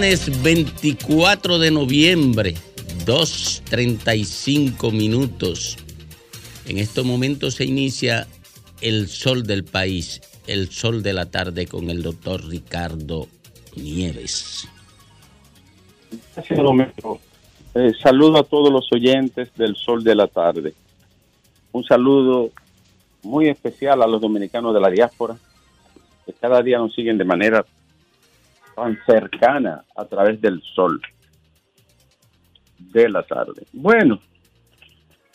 Viernes 24 de noviembre, 2.35 minutos. En estos momentos se inicia el sol del país, el sol de la tarde con el doctor Ricardo Nieves. Gracias, Domenico. Eh, saludo a todos los oyentes del Sol de la Tarde. Un saludo muy especial a los dominicanos de la diáspora, que cada día nos siguen de manera tan cercana a través del sol de la tarde. Bueno,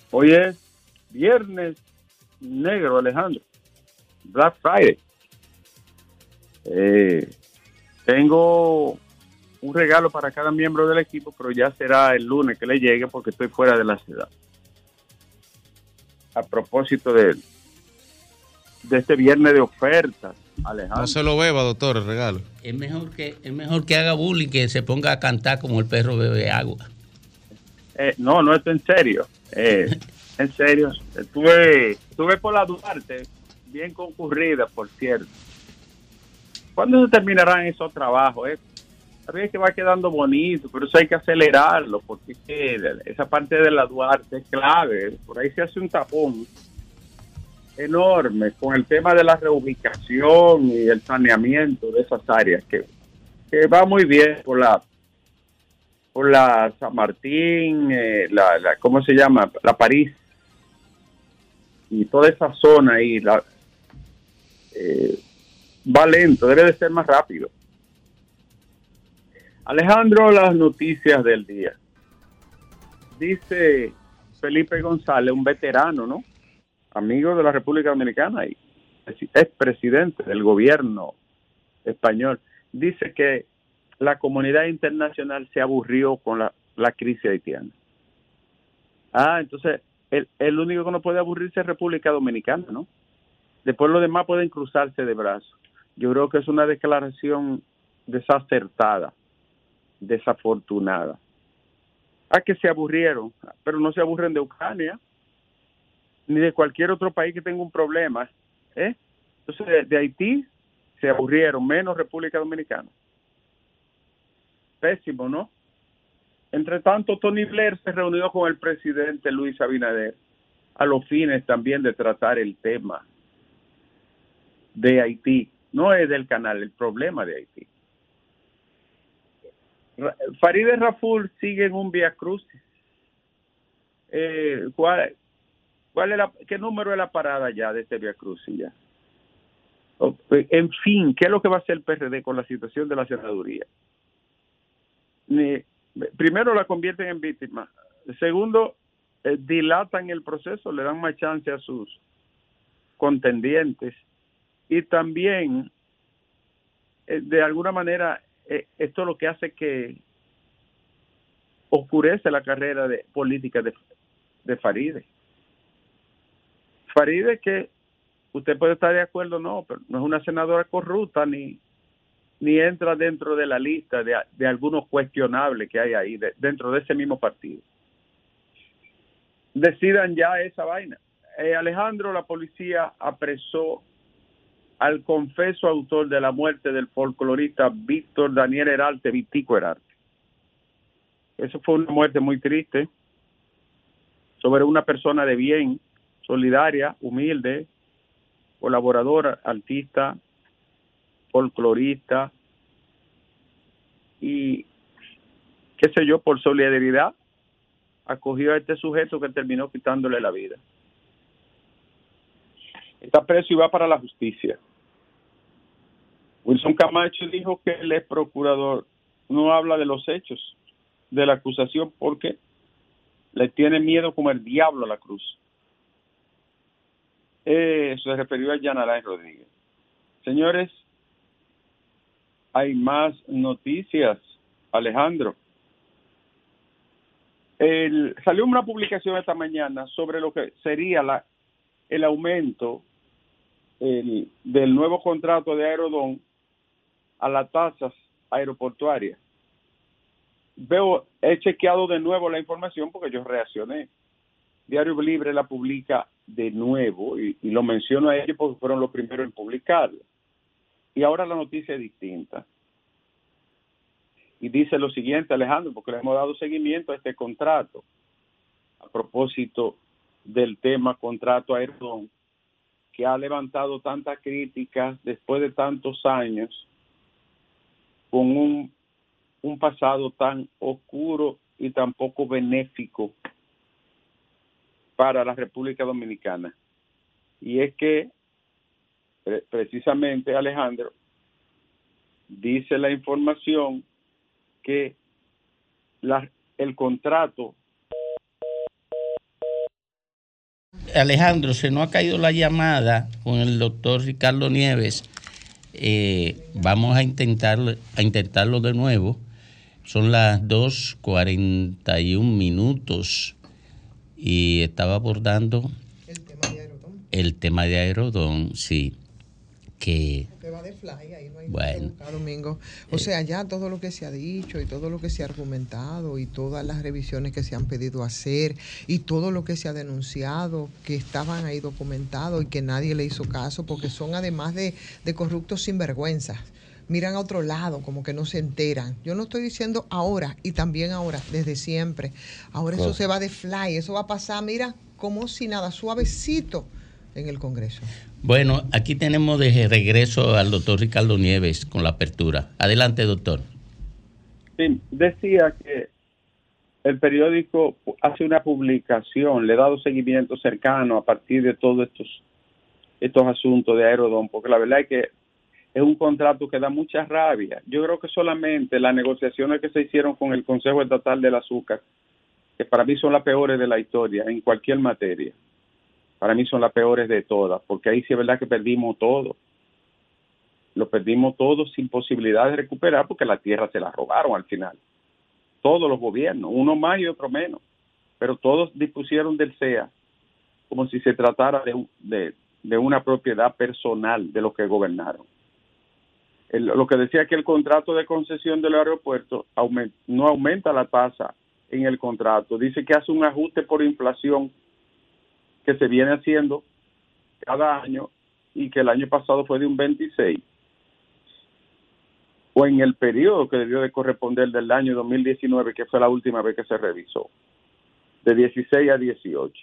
hoy es viernes negro, Alejandro. Black Friday. Eh, tengo un regalo para cada miembro del equipo, pero ya será el lunes que le llegue porque estoy fuera de la ciudad. A propósito de, de este viernes de ofertas, Alejandro. No se lo beba, doctor, el regalo. Es mejor que, es mejor que haga bullying que se ponga a cantar como el perro bebe agua. Eh, no, no, esto en serio. Eh, en serio. Estuve, estuve por la Duarte, bien concurrida, por cierto. ¿Cuándo se terminarán esos trabajos? Eh? Sabía que va quedando bonito, pero eso hay que acelerarlo, porque es que esa parte de la Duarte es clave. Por ahí se hace un tapón enorme con el tema de la reubicación y el saneamiento de esas áreas, que, que va muy bien por la por la San Martín, eh, la, la, ¿cómo se llama? La París y toda esa zona ahí, la, eh, va lento, debe de ser más rápido. Alejandro, las noticias del día. Dice Felipe González, un veterano, ¿no? Amigo de la República Dominicana y es presidente del gobierno español. Dice que la comunidad internacional se aburrió con la, la crisis haitiana. Ah, entonces el, el único que no puede aburrirse es República Dominicana, ¿no? Después los demás pueden cruzarse de brazos. Yo creo que es una declaración desacertada, desafortunada. Ah, que se aburrieron, pero no se aburren de Ucrania, ni de cualquier otro país que tenga un problema. ¿eh? Entonces, de, Haití se aburrieron, menos República Dominicana. Pésimo, ¿no? Entre tanto, Tony Blair se reunió con el presidente Luis Abinader a los fines también de tratar el tema de Haití. No es del canal, el problema de Haití. Farideh Raful sigue en un vía crucis. Eh, ¿cuál, es ¿Qué número es la parada ya de este vía crucis? En fin, ¿qué es lo que va a hacer el PRD con la situación de la senaduría? Ni, primero la convierten en víctima. Segundo, eh, dilatan el proceso, le dan más chance a sus contendientes. Y también, eh, de alguna manera, eh, esto es lo que hace que oscurece la carrera de política de, de Faride. Faride que usted puede estar de acuerdo no, pero no es una senadora corrupta ni ni entra dentro de la lista de, de algunos cuestionables que hay ahí de, dentro de ese mismo partido. Decidan ya esa vaina. Eh, Alejandro, la policía apresó al confeso autor de la muerte del folclorista Víctor Daniel Herarte, Vitico Herarte. Eso fue una muerte muy triste sobre una persona de bien, solidaria, humilde, colaboradora, artista, folclorista y qué sé yo, por solidaridad acogió a este sujeto que terminó quitándole la vida. Está preso y va para la justicia. Wilson Camacho dijo que el ex procurador no habla de los hechos de la acusación porque le tiene miedo como el diablo a la cruz. Eh, se refirió a Yanalay Rodríguez. Señores, hay más noticias, Alejandro. Salió una publicación esta mañana sobre lo que sería el aumento el, del nuevo contrato de Aerodón a las tasas aeroportuarias. Veo, he chequeado de nuevo la información porque yo reaccioné. Diario Libre la publica de nuevo, y, lo menciono a ellos porque fueron los primeros en publicarlo. Y ahora la noticia es distinta. Y dice lo siguiente, Alejandro, porque le hemos dado seguimiento a este contrato a propósito del tema contrato Aerodón, que ha levantado tantas críticas después de tantos años, con un, un pasado tan oscuro y tan poco benéfico para la República Dominicana. Y es que precisamente Alejandro dice la información que la, el contrato Alejandro, se nos ha caído la llamada con el doctor Ricardo Nieves. Eh, vamos a, intentar, a intentarlo de nuevo. Son las 2.41 minutos y estaba abordando el tema de Aerodón. El tema de Aerodón, sí. Que, de fly, ahí no hay bueno, Domingo. O sea, ya todo lo que se ha dicho y todo lo que se ha argumentado y todas las revisiones que se han pedido hacer y todo lo que se ha denunciado que estaban ahí documentados y que nadie le hizo caso porque son además de, de corruptos sinvergüenzas miran a otro lado, como que no se enteran. Yo no estoy diciendo ahora y también ahora, desde siempre. Ahora eso se va de fly, eso va a pasar, mira, como si nada, suavecito en el Congreso. Bueno, aquí tenemos de regreso al doctor Ricardo Nieves con la apertura. Adelante, doctor. Sí, decía que el periódico hace una publicación, le ha dado seguimiento cercano a partir de todos estos estos asuntos de Aerodón, porque la verdad es que es un contrato que da mucha rabia. Yo creo que solamente las negociaciones que se hicieron con el Consejo Estatal del Azúcar, que para mí son las peores de la historia en cualquier materia, para mí son las peores de todas, porque ahí sí es verdad que perdimos todo. Lo perdimos todo sin posibilidad de recuperar porque la tierra se la robaron al final. Todos los gobiernos, uno más y otro menos, pero todos dispusieron del SEA como si se tratara de, de una propiedad personal de los que gobernaron lo que decía que el contrato de concesión del aeropuerto no aumenta la tasa en el contrato, dice que hace un ajuste por inflación que se viene haciendo cada año y que el año pasado fue de un 26 o en el periodo que debió de corresponder del año 2019, que fue la última vez que se revisó, de 16 a 18.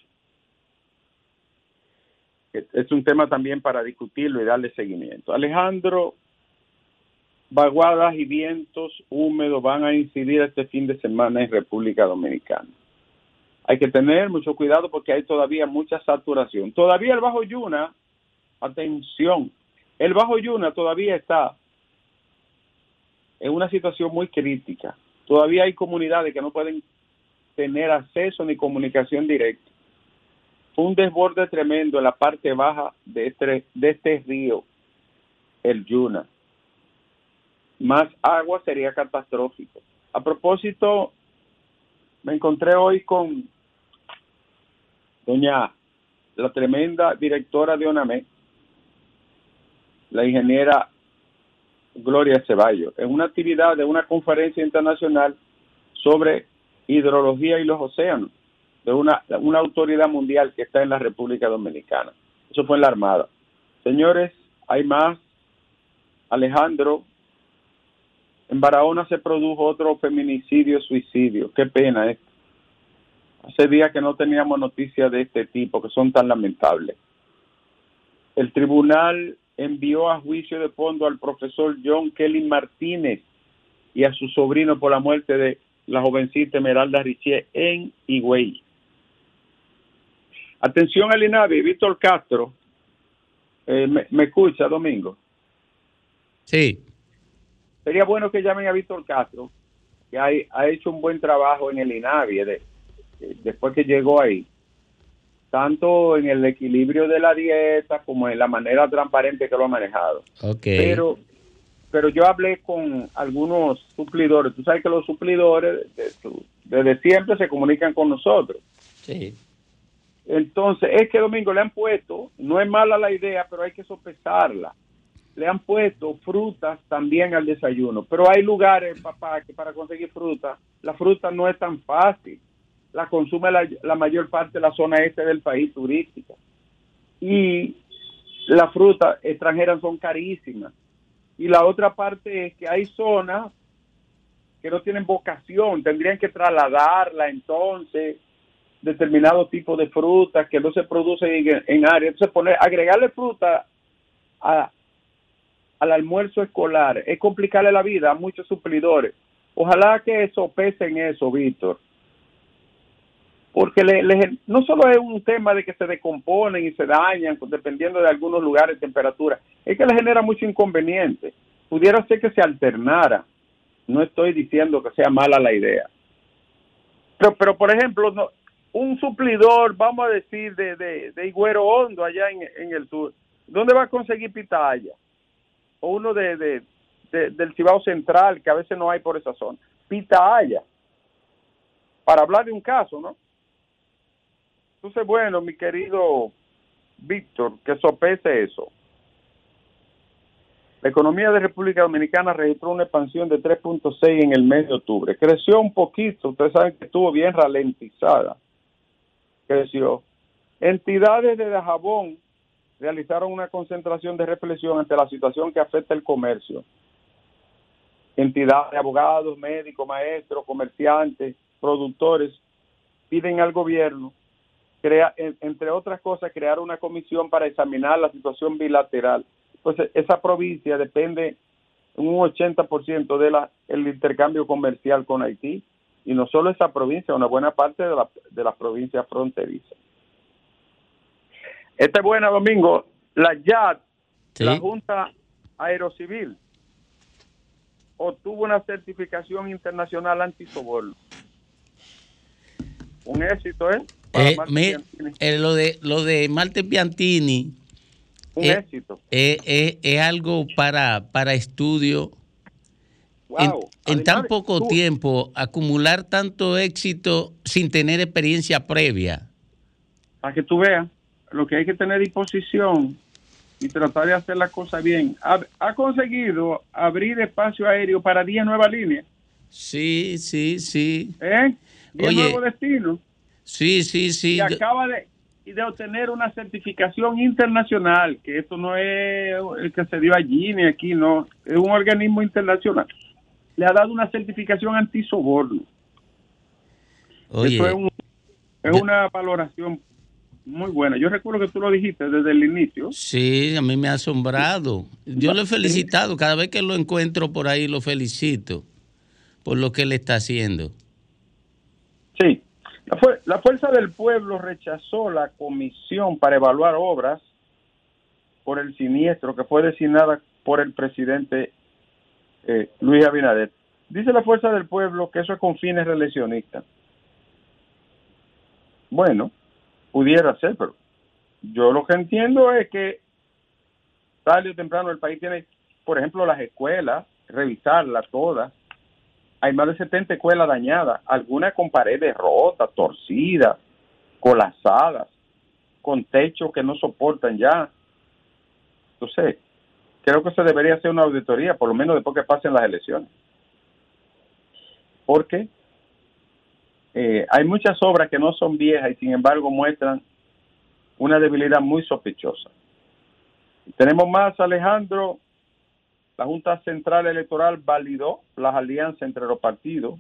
Es un tema también para discutirlo y darle seguimiento. Alejandro vaguadas y vientos húmedos van a incidir este fin de semana en República Dominicana. Hay que tener mucho cuidado porque hay todavía mucha saturación. Todavía el Bajo Yuna, atención, el Bajo Yuna todavía está en una situación muy crítica. Todavía hay comunidades que no pueden tener acceso ni comunicación directa. Un desborde tremendo en la parte baja de este, de este río, el Yuna más agua sería catastrófico. A propósito, me encontré hoy con doña, la tremenda directora de ONAME, la ingeniera Gloria Ceballos, en una actividad de una conferencia internacional sobre hidrología y los océanos, de una, una autoridad mundial que está en la República Dominicana. Eso fue en la Armada. Señores, hay más. Alejandro en Barahona se produjo otro feminicidio, suicidio. Qué pena esto. Hace días que no teníamos noticias de este tipo, que son tan lamentables. El tribunal envió a juicio de fondo al profesor John Kelly Martínez y a su sobrino por la muerte de la jovencita Esmeralda Richier en Higüey. Atención al INAVI, Víctor Castro. Eh, me, ¿Me escucha, Domingo? Sí. Sería bueno que llamen a Víctor Castro, que ha, hecho un buen trabajo en el INAVI después que llegó ahí, tanto en el equilibrio de la dieta como en la manera transparente que lo ha manejado. Pero, pero yo hablé con algunos suplidores. Tú sabes que los suplidores desde siempre se comunican con nosotros. Sí. Entonces, es que Domingo le han puesto, no es mala la idea, pero hay que sopesarla le han puesto frutas también al desayuno. Pero hay lugares, papá, que para conseguir fruta, la fruta no es tan fácil. La consume la, mayor parte de la zona este del país turística. y las frutas extranjeras son carísimas. Y la otra parte es que hay zonas que no tienen vocación, tendrían que trasladarla entonces determinado tipo de frutas que no se producen en, en áreas. Entonces, poner, agregarle fruta a, al almuerzo escolar es complicarle la vida a muchos suplidores. Ojalá que sopesen eso, Víctor. Porque le, no solo es un tema de que se decomponen y se dañan dependiendo de algunos lugares temperatura, es que le genera mucho inconveniente. Pudiera ser que se alternara. No estoy diciendo que sea mala la idea. Pero, pero por ejemplo, no, un suplidor, vamos a decir, de, de, de Higuero Hondo allá en, en, el sur, ¿dónde va a conseguir pitaya? O uno de, de, del Cibao Central, que a veces no hay por esa zona. Pitaya. Para hablar de un caso, ¿no? Entonces, bueno, mi querido Víctor, que sopese eso. La economía de República Dominicana registró una expansión de 3.6 en el mes de octubre. Creció un poquito, ustedes saben que estuvo bien ralentizada creció. Entidades de Dajabón realizaron una concentración de reflexión ante la situación que afecta el comercio. Entidades de abogados, médicos, maestros, comerciantes, productores piden al gobierno, crea, entre otras cosas, crear una comisión para examinar la situación bilateral. Pues esa provincia depende un 80% del intercambio comercial con Haití y no solo esa provincia, una buena parte de la, de las provincias fronterizas. Este buena domingo, la YAD, la Junta Aerocivil, obtuvo una certificación internacional antisoborno. Un éxito, ¿eh? eh, eh lo de lo de Marte Piantini. Un éxito. es algo para, para estudio en, tan poco tiempo, acumular tanto éxito sin tener experiencia previa. Para que tú veas, lo que hay que tener disposición y tratar de hacer las cosas bien. Ha, conseguido abrir espacio aéreo para 10 nuevas líneas. Sí, sí, sí. ¿Eh? 10 nuevos destinos. Sí, sí, sí. Y acaba de, de obtener una certificación internacional, que esto no es el que se dio allí ni aquí, no, es un organismo internacional le ha dado una certificación antisoborno. Oye, Eso es, una valoración muy buena. Yo recuerdo que tú lo dijiste desde el inicio. Sí, a mí me ha asombrado. Yo lo he felicitado. Cada vez que lo encuentro por ahí lo felicito por lo que él está haciendo. Sí. La, la Fuerza del Pueblo rechazó la comisión para evaluar obras por el siniestro que fue designada por el presidente eh, Luis Abinader. Dice la Fuerza del Pueblo que eso es con fines reeleccionistas. Bueno, pudiera ser, pero yo lo que entiendo es que tarde o temprano el país tiene, por ejemplo, las escuelas, revisarlas todas. Hay más de 70 escuelas dañadas, algunas con paredes rotas, torcidas, colapsadas, con techos que no soportan ya. Entonces, creo que se debería hacer una auditoría, por lo menos después que pasen las elecciones. Porque eh, hay muchas obras que no son viejas y sin embargo muestran una debilidad muy sospechosa. Tenemos más, Alejandro. La Junta Central Electoral validó las alianzas entre los partidos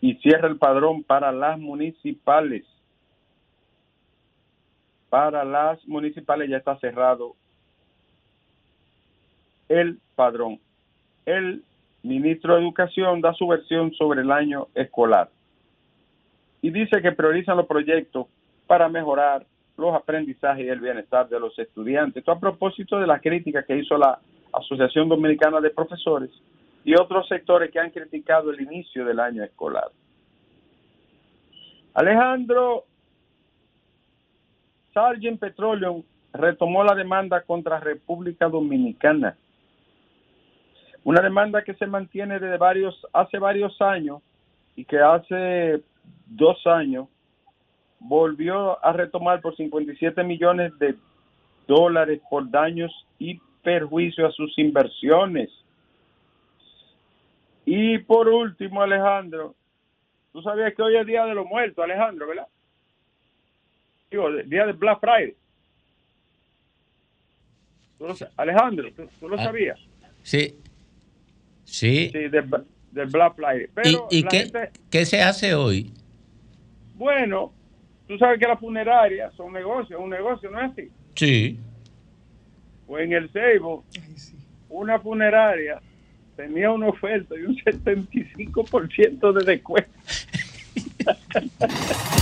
y cierra el padrón para las municipales. Para las municipales ya está cerrado el padrón. El ministro de Educación da su versión sobre el año escolar y dice que priorizan los proyectos para mejorar los aprendizajes y el bienestar de los estudiantes. Esto a propósito de la crítica que hizo la Asociación Dominicana de Profesores y otros sectores que han criticado el inicio del año escolar. Alejandro Sargent Petroleum retomó la demanda contra República Dominicana una demanda que se mantiene desde varios, hace varios años y que hace dos años volvió a retomar por 57 millones de dólares por daños y perjuicio a sus inversiones. Y por último, Alejandro, tú sabías que hoy es Día de los Muertos, Alejandro, ¿verdad? digo, el día de Black Friday. Alejandro, ¿tú, lo ah, sabías? Sí. Sí. Sí, del, Black Friday. Pero ¿Y, qué, se hace hoy? Bueno, tú sabes que las funerarias son negocios, un negocio, ¿no es así? Sí. Pues en el Seibo, una funeraria tenía una oferta de un 75% de descuento.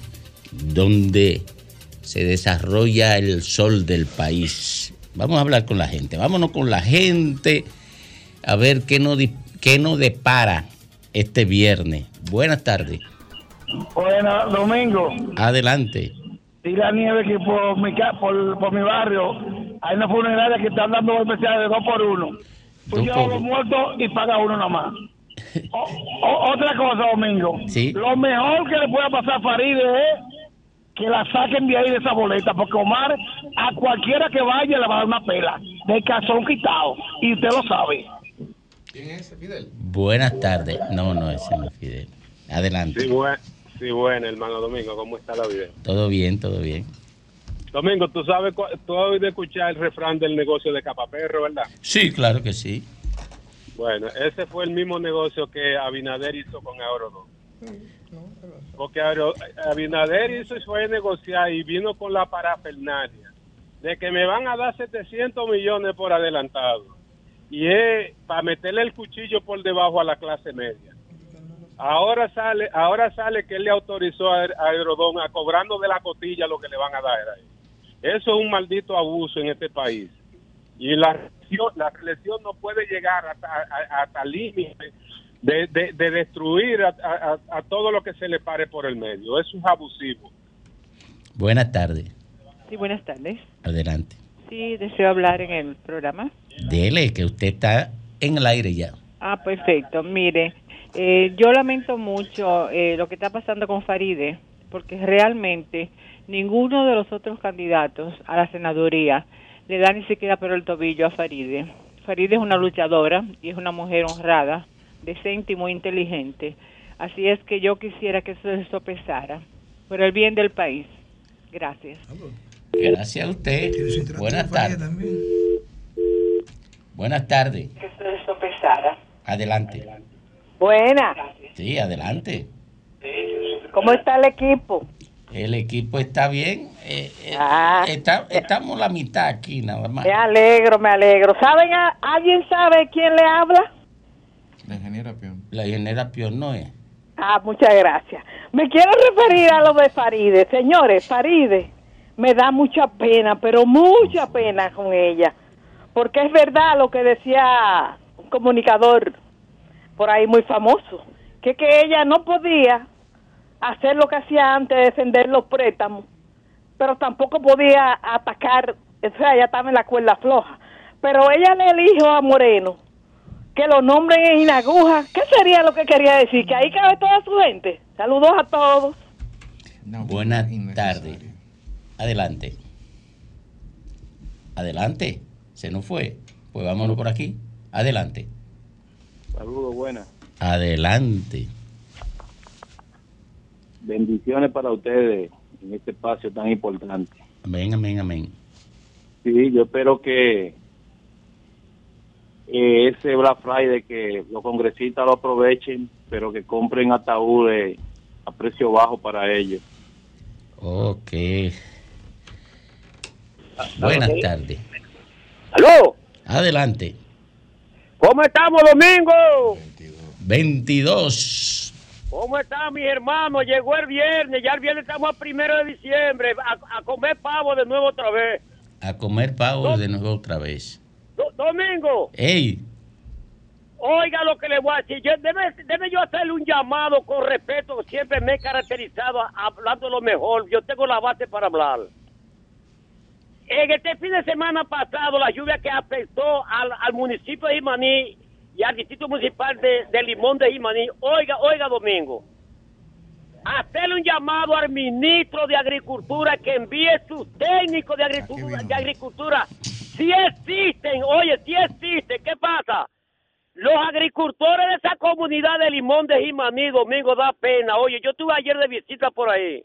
donde se desarrolla el sol del país. Vamos a hablar con la gente, vámonos con la gente a ver qué nos, qué nos depara este viernes. Buenas tardes. Buenas, Domingo. Adelante. Y la nieve que por mi, por, por mi barrio hay una funeraria que están dando especiales de dos por uno. Pues yo los muertos y paga uno nada más. otra cosa, Domingo. ¿Sí? Lo mejor que le pueda pasar a Faride es que la saquen de ahí de esa boleta, porque Omar a cualquiera que vaya le va a dar una pela, de cazón quitado, y usted lo sabe. ¿Quién es ese, Fidel? Buenas tardes. No, no, ese no es Fidel. Adelante. Sí, bueno, sí, bueno, hermano Domingo, ¿cómo está la vida? Todo bien, todo bien. Domingo, tú sabes, tú has oído escuchar el refrán del negocio de Capaperro, ¿verdad? Sí, claro que sí. Bueno, ese fue el mismo negocio que Abinader hizo con Eurodón. Porque Abinader hizo y fue a negociar y vino con la parafernalia de que me van a dar 700 millones por adelantado. Y es para meterle el cuchillo por debajo a la clase media. Ahora sale, ahora sale que él le autorizó a, Aerodón a cobrando de la cotilla lo que le van a dar ahí. Eso es un maldito abuso en este país. Y la la no puede llegar hasta, hasta límite de, de, destruir a, todo lo que se le pare por el medio. Eso es abusivo. Buenas tardes. Sí, buenas tardes. Adelante. Sí, deseo hablar en el programa. Dele, que usted está en el aire ya. Ah, perfecto. Mire, eh, yo lamento mucho eh, lo que está pasando con Faride, porque realmente ninguno de los otros candidatos a la senaduría le da ni siquiera por el tobillo a Faride. Faride es una luchadora y es una mujer honrada, decente y muy inteligente. Así es que yo quisiera que eso se sopesara por el bien del país. Gracias. Gracias a usted. Buenas tardes. Buenas tardes. Que se sopesara. Adelante. Buenas. Sí, adelante. ¿Cómo está el equipo? El equipo está bien. Eh, eh, ah. está, estamos la mitad aquí nada más. Me alegro, me alegro. ¿Saben? ¿Alguien sabe quién le habla? La ingeniera Pion. La ingeniera Pion no es. Ah, muchas gracias. Me quiero referir a lo de Faride. Señores, Faride me da mucha pena, pero mucha pena con ella. Porque es verdad lo que decía un comunicador por ahí muy famoso, que que ella no podía hacer lo que hacía antes, defender los préstamos, pero tampoco podía atacar, o sea, ella estaba en la cuerda floja. Pero ella le elijo a Moreno que lo nombren en Inaguja. ¿Qué sería lo que quería decir? Que ahí cabe toda su gente. Saludos a todos. Buenas tardes. Adelante. Adelante. Se nos fue. Pues vámonos por aquí. Adelante. Saludos, buenas. Adelante. Bendiciones para ustedes en este espacio tan importante. Amén, amén, amén. Sí, yo espero que eh, ese Black Friday que los congresistas lo aprovechen, pero que compren ataúdes a precio bajo para ellos. Ok. Buenas tardes. ¿Aló? Adelante. ¿Cómo estamos, Domingo? 22. ¿Cómo está mi hermano? Llegó el viernes, ya el viernes estamos a primero de diciembre, a, a comer pavo de nuevo otra vez. A comer pavo de nuevo otra vez. Domingo. ¡Ey! Oiga lo que le voy a decir. Yo, debe, debe yo hacerle un llamado con respeto. Siempre me he caracterizado hablando lo mejor. Yo tengo la base para hablar. En este fin de semana pasado, la lluvia que afectó al, al municipio de Jimaní y al distrito municipal de, de Limón de Jimaní. Oiga, oiga, Domingo hacerle un llamado al ministro de Agricultura que envíe sus técnicos de agricultura, de agricultura. Si existen, oye, si existen, ¿qué pasa? Los agricultores de esa comunidad de Limón de Jimaní, Domingo, da pena. Oye, yo estuve ayer de visita por ahí.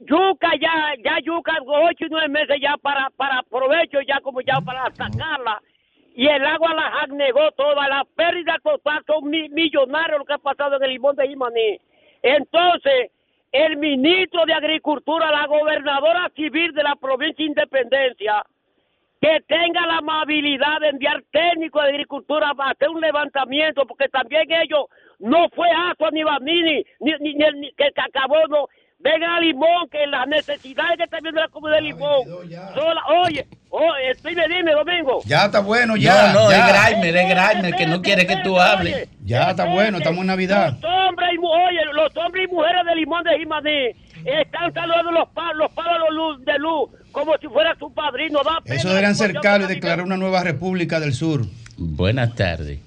Yuca ya, ya yuca, ocho y nueve meses ya para, para provecho, ya como ya para sacarla. Y el agua la negó toda. La pérdida total son millonarios lo que ha pasado en el Limón de Jimaní. Entonces, el ministro de Agricultura, la gobernadora civil de la provincia de Independencia, que tenga la amabilidad de enviar técnicos de agricultura para hacer un levantamiento, porque también ellos no fue Asua ni Bamini, ni, ni, ni, que acabó, no, vengan a Limón, que las necesidades que está viendo la comunidad de Limón. oye, oye, dime, dime, Domingo. Ya está bueno, ya. No, no, ya. es Graimer, es Graimer, que no quiere que tú hables. Ya está bueno, estamos en Navidad. Los hombres y, oye, los hombres y mujeres de Limón de Jimaní están saludando los palos, los palos de luz como si fuera su padrino. Da Eso deberían cercarlo y declarar una nueva república del sur. Buenas tardes.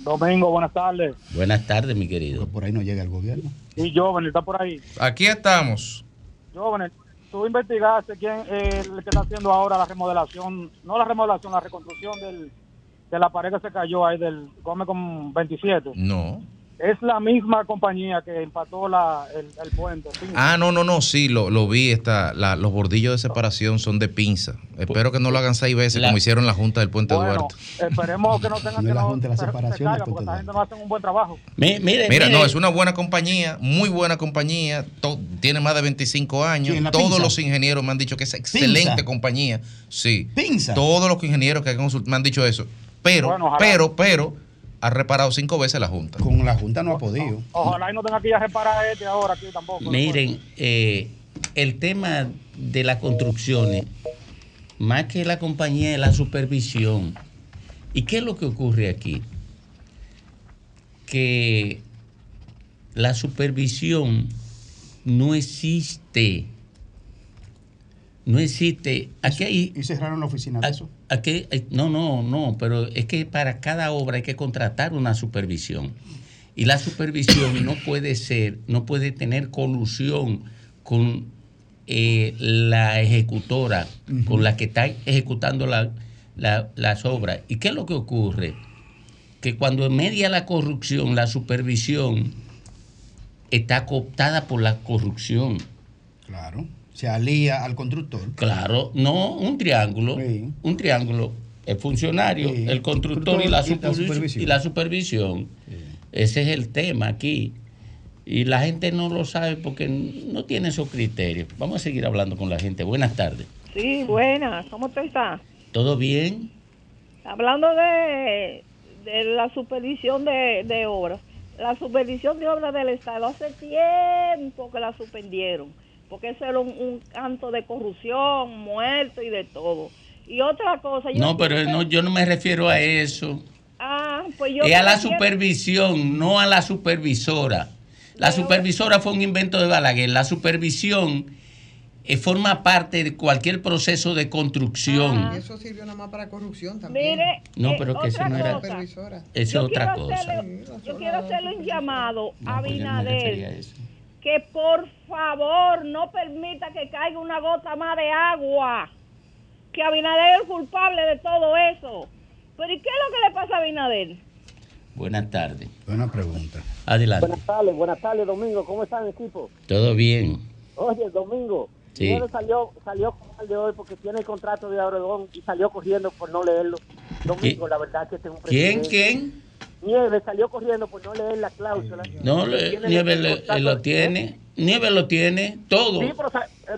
Domingo, buenas tardes. Buenas tardes, mi querido. Por ahí no llega el gobierno. Y Joven, ¿está por ahí? Aquí estamos. Joven, tú investigaste quién es el que está haciendo ahora la remodelación, no la remodelación, la reconstrucción del, de la pared que se cayó ahí del Gómez con 27. No. Es la misma compañía que empató la, el, el puente. Ah, no, no, no, sí, lo, lo vi. Está, la, los bordillos de separación son de pinza. Espero que no lo hagan seis veces La- como hicieron la Junta del Puente Bueno, Duarte. esperemos que no tengan No que la no Junta de la se- se separación porque gente no hacen un buen trabajo. Mi- mire, Mira, mire, no, es una buena compañía, muy buena compañía. to- tiene más de 25 años. ¿Quién, la Todos Pinza? los ingenieros me han dicho que es excelente Pinza. compañía. Sí. Pinza. Todos los ingenieros que me han dicho eso. Pero, Bueno, pero, pero, ha reparado cinco veces la Junta. Con la Junta no ha podido. Ojalá y no tenga que ir a reparar este ahora aquí tampoco. Miren, eh, el tema de las construcciones, más que la compañía, es la supervisión. ¿Y qué es lo que ocurre aquí? Que la supervisión no existe. No existe. Aquí hay, Y cerraron la oficina de eso. aquí- no, no, no, pero es que para cada obra hay que contratar una supervisión. Y la supervisión no puede ser, no puede tener colusión con eh, la ejecutora, con la que está ejecutando la- la- las obras. ¿Y qué es lo que ocurre? Que cuando media la corrupción, la supervisión está cooptada por la corrupción. Claro. Se alía al constructor. Claro, no un triángulo. Sí. Un triángulo. El funcionario, Sí. el constructor y la, Y la supervi- supervisión. y la supervisión. Ese es el tema aquí. Y la gente no lo sabe porque no tiene esos criterios. Vamos a seguir hablando con la gente. Buenas tardes. Sí, buenas. ¿Cómo te está? ¿Todo bien? Hablando de, de la supervisión de, de obras. La supervisión de obras del Estado hace tiempo que la suspendieron, porque eso era un, un canto de corrupción, muerto y de todo. Y otra cosa... yo No, pero no, yo no me refiero a eso. Ah, pues yo... Es a la supervisión, no a la supervisora. La supervisora fue un invento de Balaguer. La supervisión eh, forma parte de cualquier proceso de construcción. Y eso sirvió nada más para corrupción también. Mire, No, eh, pero que eso no era-. Supervisora. Eso es otra cosa. hacerle- yo quiero hacerle un llamado a No, pues a. que por favor no permita que caiga una gota más de agua. Que Abinader es el culpable de todo eso. Pero ¿y qué es lo que le pasa a Abinader? Buenas tardes. Buena pregunta. Adelante. Buenas tardes, buenas tardes, Domingo. ¿Cómo están, equipo? Todo bien. Oye, Domingo, Sí. Salió, salió mal de hoy porque tiene el contrato de Obregón y salió corriendo por no leerlo. Domingo, la verdad que este es un ¿Quién? presidente. ¿Quién? Nieves salió corriendo por no leer la cláusula. No, le- el le- lo tiene. Nieves lo tiene todo. Sí, pero,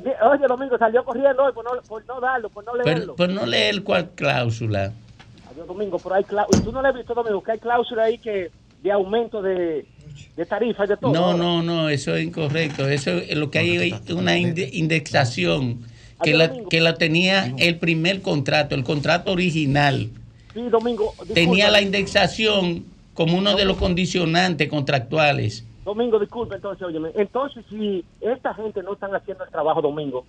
eh, oye, Domingo, salió corriendo hoy por no, por no darlo, por no Pero, leerlo. pero no lee el cual cláusula. Adiós, Domingo, pero hay cláusula. ¿Tú no le has visto, Domingo, que hay cláusula ahí que de aumento de, de tarifas de todo? No, no, no, eso es incorrecto. Eso es lo que hay es una inde- indexación que Ayer la, domingo. que la tenía el primer contrato, el contrato original, Sí, Domingo. tenía la indexación como uno de los condicionantes contractuales. Domingo, disculpe, entonces, óyeme. Entonces, si esta gente no están haciendo el trabajo, Domingo,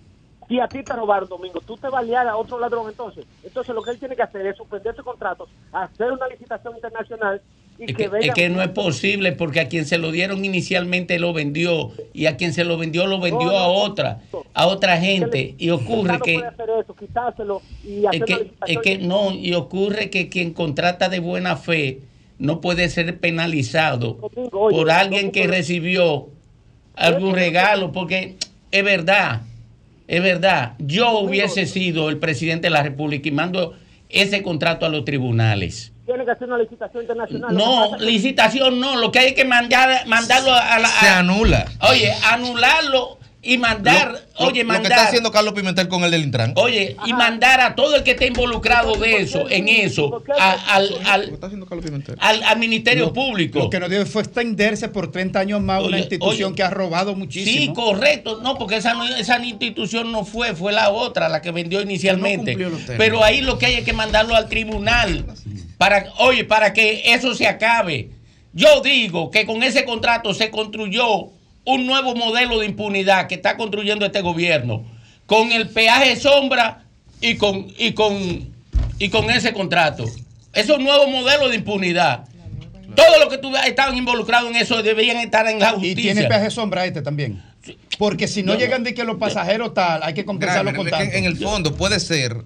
si a ti te robaron, Domingo, tú te vas a liar a otro ladrón, entonces. Entonces, lo que él tiene que hacer es suspender ese contrato, hacer una licitación internacional y Es que, que, venga... es que no es posible porque a quien se lo dieron inicialmente lo vendió y a quien se lo vendió lo vendió No, no, a otra, a otra gente y ocurre que puede hacer eso, quitárselo y es que, es que no, y ocurre que quien contrata de buena fe no puede ser penalizado oye, por alguien que recibió algún regalo, porque es verdad, es verdad, yo hubiese sido el presidente de la República y mando ese contrato a los tribunales. Tiene que hacer una licitación internacional. No, licitación no, lo que hay que mandar, mandarlo a la... Se anula. Oye, anularlo y mandar, Lo- oye, lo que mandar... está haciendo Carlos Pimentel con el del Intran. Oye, y mandar a todo el que esté involucrado de eso, en eso, a- al, al, al- al Ministerio Público. Lo que nos dio fue extenderse por 30 años más una Oye, institución oye. que ha robado Sí, muchísimo. correcto. No, porque esa, no- esa institución no fue, fue la otra, la que vendió inicialmente. Pero ahí lo que hay es que mandarlo al tribunal. Para, oye, para que eso se acabe. Yo digo que con ese contrato se construyó un nuevo modelo de impunidad que está construyendo este gobierno. Con el peaje sombra y con, y con, y con ese contrato. Esos nuevos modelos de impunidad. Todos los que tú estaban involucrados en eso deberían estar en la Y justicia. tiene peaje sombra este también. Porque si no No. llegan de que los pasajeros tal, hay que compensarlo con tanto. en el fondo puede ser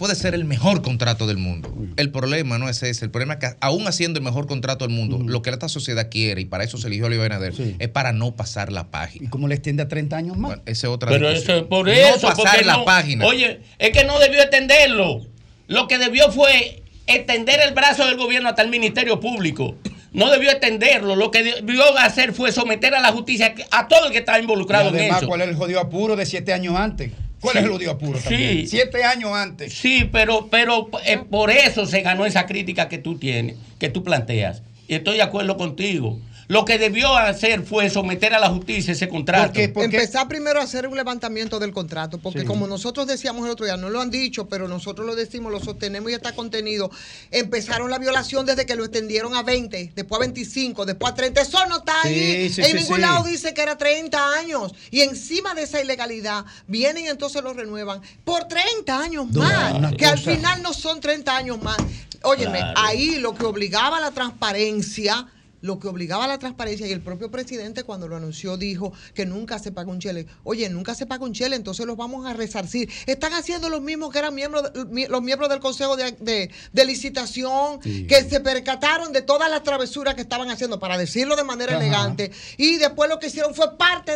puede ser el mejor contrato del mundo. El problema no es ese. El problema es que aún haciendo el mejor contrato del mundo, lo que esta sociedad quiere, y para eso se eligió a Luis Abinader, es para no pasar la página. ¿Y cómo le extiende a 30 años más? Bueno, esa es otra Pero discusión. eso, por no eso, pasar la no- página. Oye, es que no debió extenderlo. Lo que debió fue extender el brazo del gobierno hasta el Ministerio Público. No debió extenderlo. Lo que debió hacer fue someter a la justicia a todo el que estaba Y involucrado en eso. ¿cuál es el jodido apuro de 7 años antes? ¿Cuál Sí. es el jodido apuro también? Sí. 7 años antes. Sí, pero, pero eh, por eso se ganó esa crítica que tú tienes, que tú planteas. Y estoy de acuerdo contigo. Lo que debió hacer fue someter a la justicia ese contrato. Empezar primero a hacer un levantamiento del contrato, porque como nosotros decíamos el otro día, no lo han dicho, pero nosotros lo decimos, lo sostenemos y está contenido. Empezaron la violación desde que lo extendieron a 20, después a 25, después a 30. Eso no está Sí, ahí. sí, en sí, ningún sí. lado dice que era 30 años. Y encima de esa ilegalidad, vienen y entonces lo renuevan por 30 años más, que al final no son 30 años más. Óyeme, Claro. ahí lo que obligaba a la transparencia lo que obligaba a la transparencia y el propio presidente cuando lo anunció dijo que nunca se paga un chele. Oye, nunca se paga un chele, entonces los vamos a resarcir. Están haciendo los mismos que eran miembros, los miembros del Consejo de, de- de Licitación, Sí. que se percataron de todas las travesuras que estaban haciendo, para decirlo de manera Ajá. elegante, y después lo que hicieron fue parte,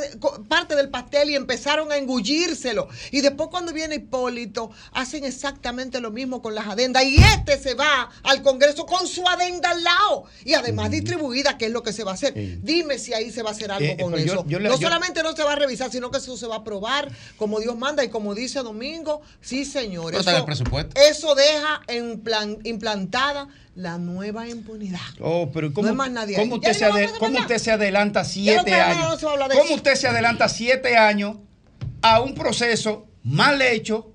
parte del pastel y empezaron a engullírselo. Y después cuando viene Hipólito, hacen exactamente lo mismo con las adendas, y este se va al Congreso con su adenda al lado, y además distribuida, que es lo que se va a hacer. Dime si ahí se va a hacer algo Eh, con pero yo- eso. yo le- no yo- solamente no se va a revisar, sino que eso se va a aprobar como Dios manda y como dice Domingo, sí señor. Pero está en el presupuesto. eso deja en plan, implantada la nueva impunidad. Oh, pero ¿cómo, No hay más nadie cómo usted, se cómo usted adelanta siete años? no ¿Cómo eso. usted se adelanta siete años a un proceso mal hecho?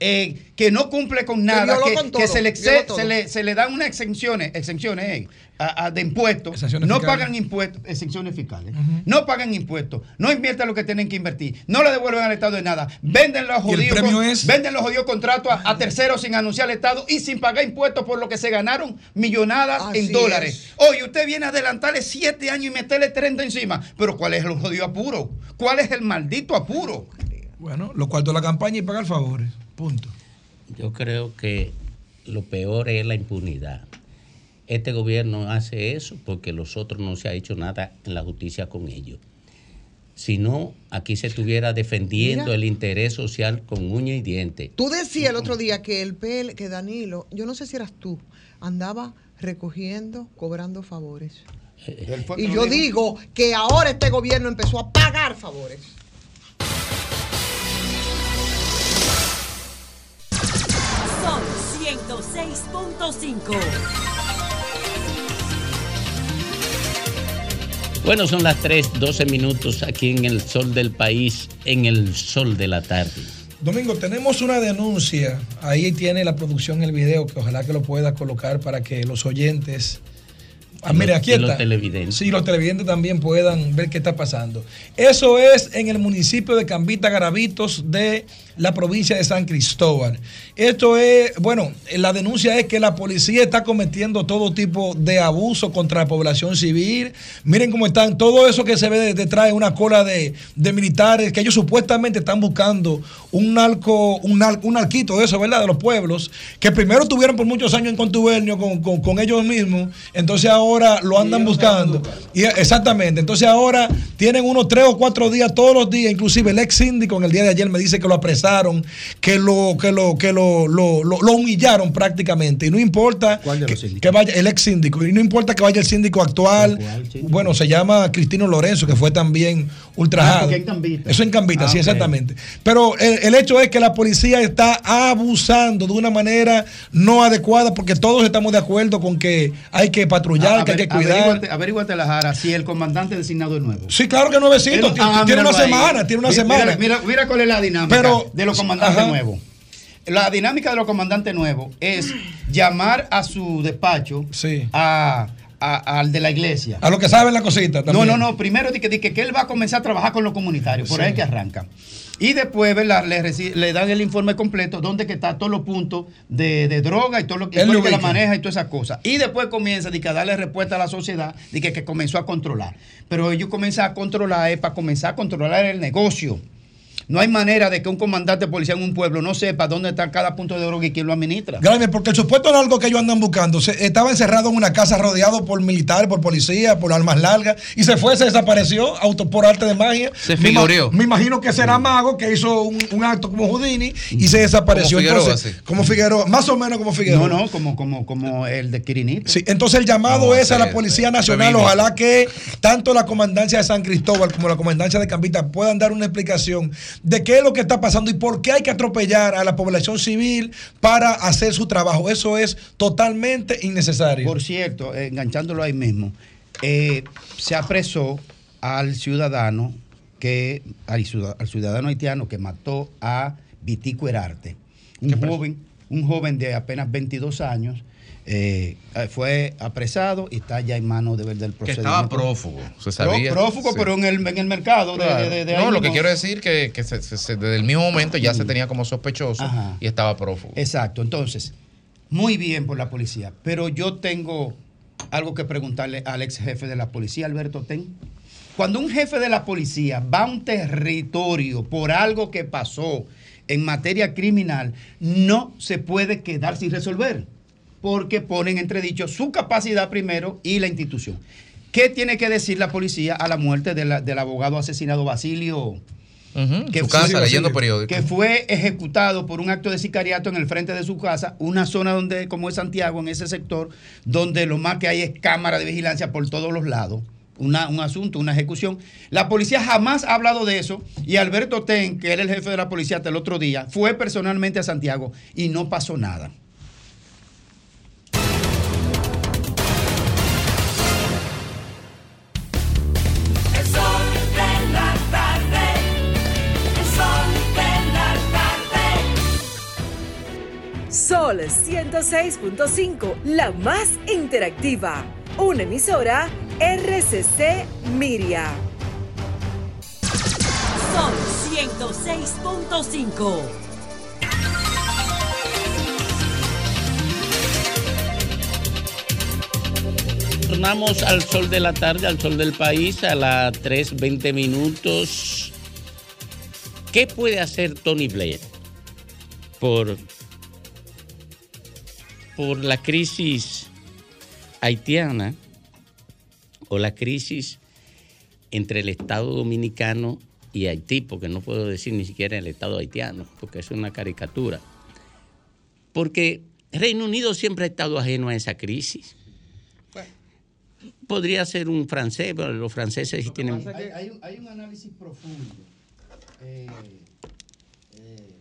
Eh, que no cumple con nada, que, con que todo, se, le, se, todo. se le, se le dan unas exenciones, exenciones eh, a- a- de impuestos, Exenciones no fiscales. pagan impuestos, exenciones fiscales, no pagan impuestos, no invierten lo que tienen que invertir, no le devuelven al Estado de nada, venden los ¿Y el jodidos, premio con- es? venden los jodidos contratos a, a terceros sin anunciar al Estado y sin pagar impuestos por lo que se ganaron millonadas Así en dólares. es. Oye, usted viene a adelantarle siete años y meterle 30 encima. Pero ¿cuál es el jodido apuro? ¿Cuál es el maldito apuro? Bueno, los cuartos de la campaña y pagar favores. Punto. Yo creo que lo peor es la impunidad. Este gobierno hace eso porque los otros no se ha hecho nada en la justicia con ellos. Si no, aquí se estuviera defendiendo Mira. el interés social con uña y diente. Tú decías el otro día que el PL, que Danilo, yo no sé si eras tú, andaba recogiendo, cobrando favores. Fue que Y yo digo que ahora este gobierno empezó a pagar favores. 106.5. Bueno, son las 3, 12 minutos aquí en el sol del país, en el sol de la tarde. Domingo, tenemos una denuncia. Ahí tiene la producción el video, que ojalá que lo pueda colocar para que los oyentes. Ah, mire, aquí Y está. los televidentes. Sí, los televidentes también puedan ver qué está pasando. Eso es en el municipio de Cambita Garavitos de la provincia de San Cristóbal. Esto es, bueno, la denuncia es que la policía está cometiendo todo tipo de abuso contra la población civil. Miren cómo están, todo eso que se ve de- detrás de una cola de, de militares, que ellos supuestamente están buscando un narco, un, nar- un narquito de eso, ¿verdad? De los pueblos, que primero tuvieron por muchos años en contubernio con, con- con ellos mismos, entonces ahora lo andan buscando. Y, exactamente, entonces ahora tienen unos tres o cuatro días, todos los días, inclusive el ex síndico en el día de ayer me dice que lo apresaron, que lo, que lo, que lo, lo, lo- lo humillaron prácticamente. Y no importa que, que vaya el ex síndico, y no importa que vaya el síndico actual, bueno, se llama Cristino Lorenzo, que fue también ultrajado. Ah, en. Eso en Cambita, Ah, sí, exactamente. Pero el, el hecho es que la policía está abusando de una manera no adecuada, porque todos estamos de acuerdo con que hay que patrullar, A- que hay que cuidar. Averíguate, averíguate la jara si el comandante designado es nuevo. Sí, claro que nuevecito. Él- ti- ah, tiene una semana, tiene una Mira- semana. Mira, mira cuál es la dinámica Pero- de los comandantes ajá. nuevos. La dinámica de los comandantes nuevos es llamar a su despacho a, a- al de la iglesia. A lo que saben la cosita No, también. no, no. Primero di que, di que, que él va a comenzar a trabajar con los comunitarios. Por Sí. ahí que arranca. Y después, ¿verdad? Le, le dan el informe completo donde que está todos los puntos de, de droga y todo lo que, el que la maneja y todas esas cosas. Y después comienza di que, a darle respuesta a la sociedad de que, que comenzó a controlar. Pero ellos comienzan a controlar es para comenzar a controlar el negocio. No hay manera de que un comandante de policía en un pueblo no sepa dónde está cada punto de droga y quién lo administra. Grave, porque el supuesto narco que ellos andan buscando se- estaba encerrado en una casa rodeado por militares, por policía, por armas largas, y se fue, se desapareció auto, por arte de magia. Se Me figureó. Me, imagino que será mago que hizo un, un acto como Houdini y se desapareció. Como Figueroa, Entonces, sí. Como Figueroa, más o menos como Figueroa. No, no, como, como, como el de Quirinito. Sí, entonces el llamado No, es a la Policía Nacional, ojalá que tanto la comandancia de San Cristóbal como la comandancia de Cambita puedan dar una explicación de qué es lo que está pasando y por qué hay que atropellar a la población civil para hacer su trabajo. Eso es totalmente innecesario. Por cierto, enganchándolo ahí mismo, eh, se apresó al ciudadano que al ciudadano haitiano que mató a Vitico Herarte, un joven, un joven de apenas 22 años. Eh, fue apresado y está ya en manos de, del Que procedimiento. estaba prófugo, se sabía. Pró- prófugo, Sí. pero en el, en el mercado. de- Claro. de- de- de no, ahí lo que quiero decir que, que se- se- se- desde el mismo momento ya se tenía como sospechoso Ajá. y estaba prófugo. Exacto, entonces, muy bien por la policía, pero yo tengo algo que preguntarle al ex jefe de la policía, Alberto Ten. Cuando un jefe de la policía va a un territorio por algo que pasó en materia criminal, no se puede quedar sin resolver, porque ponen entredicho su capacidad primero y la institución. ¿Qué tiene que decir la policía a la muerte de la- del abogado asesinado Basilio? su casa, leyendo. Que fue ejecutado por un acto de sicariato en el frente de su casa, una zona donde, como es Santiago, en ese sector, donde lo más que hay es cámara de vigilancia por todos los lados. Una- un asunto, una ejecución. La policía jamás ha hablado de eso y Alberto Ten, que era el jefe de la policía hasta el otro día, fue personalmente a Santiago y no pasó nada. Sol 106.5, la más interactiva. Una emisora RCC Miria. Sol 106.5. Tornamos al sol de la tarde, al sol del país, a las 3.20 minutos. ¿Qué puede hacer Tony Blair por, por la crisis haitiana o la crisis entre el Estado Dominicano y Haití? Porque no puedo decir ni siquiera el Estado haitiano, porque es una caricatura. Porque Reino Unido siempre ha estado ajeno a esa crisis. Podría ser un francés, pero los franceses sí tienen... Hay, hay un, hay un análisis profundo, eh, eh,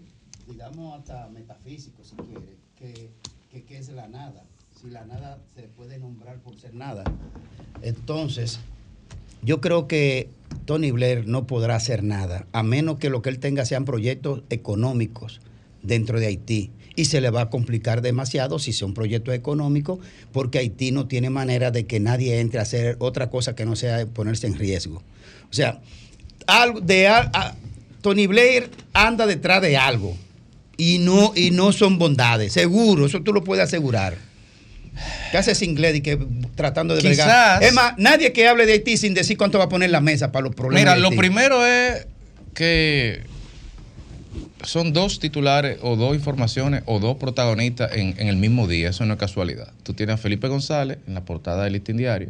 digamos hasta metafísico si quiere, que, que, que es la nada. Si la nada se puede nombrar por ser nada. Entonces, yo creo que Tony Blair no podrá hacer nada, a menos que lo que él tenga sean proyectos económicos dentro de Haití. Y se le va a complicar demasiado si son proyectos económicos, porque Haití no tiene manera de que nadie entre a hacer otra cosa que no sea ponerse en riesgo. O sea, algo de, a- Tony Blair anda detrás de algo y no, y no son bondades, seguro, eso tú lo puedes asegurar. ¿Qué hace ese inglés y que tratando de Quizás- bregar? Es más, nadie que hable de Haití sin decir cuánto va a poner en la mesa para los problemas. Mira, de lo primero es que son dos titulares o dos informaciones o dos protagonistas en, en el mismo día. Eso no es casualidad. Tú tienes a Felipe González en la portada del Listín Diario